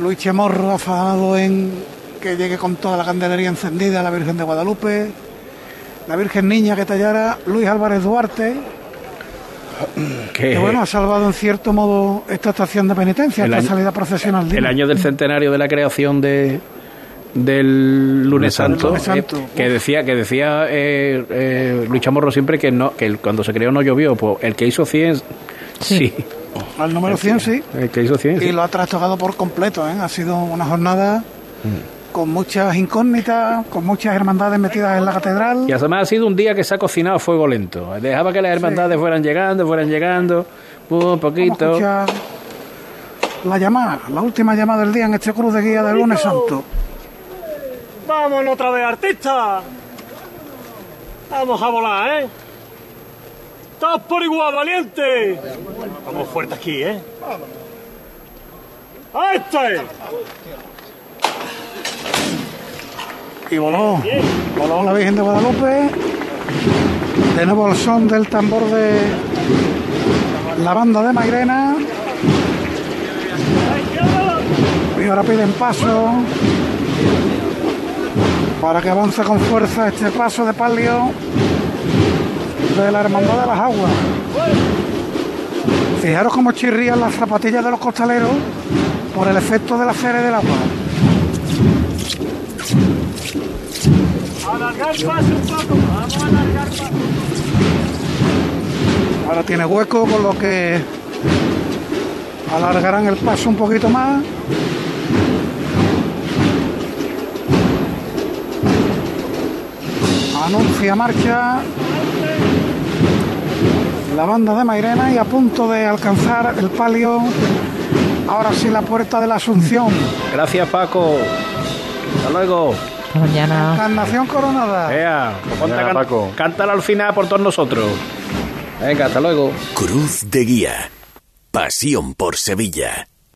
Luis Chemorro afamado en que llegue con toda la candelería encendida la Virgen de Guadalupe, la Virgen Niña que tallara Luis Álvarez Duarte, Que que bueno, ha salvado en cierto modo esta estación de penitencia, El esta año- salida procesional. el año del centenario de la creación de del lunes santo, Lunes Santo. eh, que decía que decía eh, eh, Luis Chamorro siempre que no que cuando se creó no llovió pues el que hizo 100 sí, Al número 100 sí. el que hizo 100 sí. y lo ha trastocado por completo. ¿eh? Ha sido una jornada Mm. Con muchas incógnitas, con muchas hermandades metidas en la catedral. y además ha sido un día que se ha cocinado a fuego lento dejaba que las hermandades fueran llegando fueran llegando un Vamos a poquito la llamada, la última llamada del día en este cruz de guía del lunes santo. Vámonos otra vez, artista. Vamos a volar, ¿eh? Todos por igual, valiente. Vamos fuerte aquí, ¿eh? ¡A este! Y voló, voló la Virgen de Guadalupe. Nuevo el son del tambor de la banda de Mairena. Y ahora piden paso para que avance con fuerza este paso de palio de la Hermandad de las Aguas. Fijaros cómo chirrían las zapatillas de los costaleros por el efecto de la cera del agua. Alargar paso un poco. Vamos a alargar. Ahora tiene hueco, con lo que alargarán el paso un poquito más. Anuncia marcha la banda de Mairena y a punto de alcanzar el palio. Ahora sí la puerta de la Asunción. gracias Paco hasta luego Hasta mañana. Encarnación coronada. Ea, ponte a Ya, can- Paco. cántala al final por todos nosotros venga hasta luego Cruz de Guía. Pasión por Sevilla.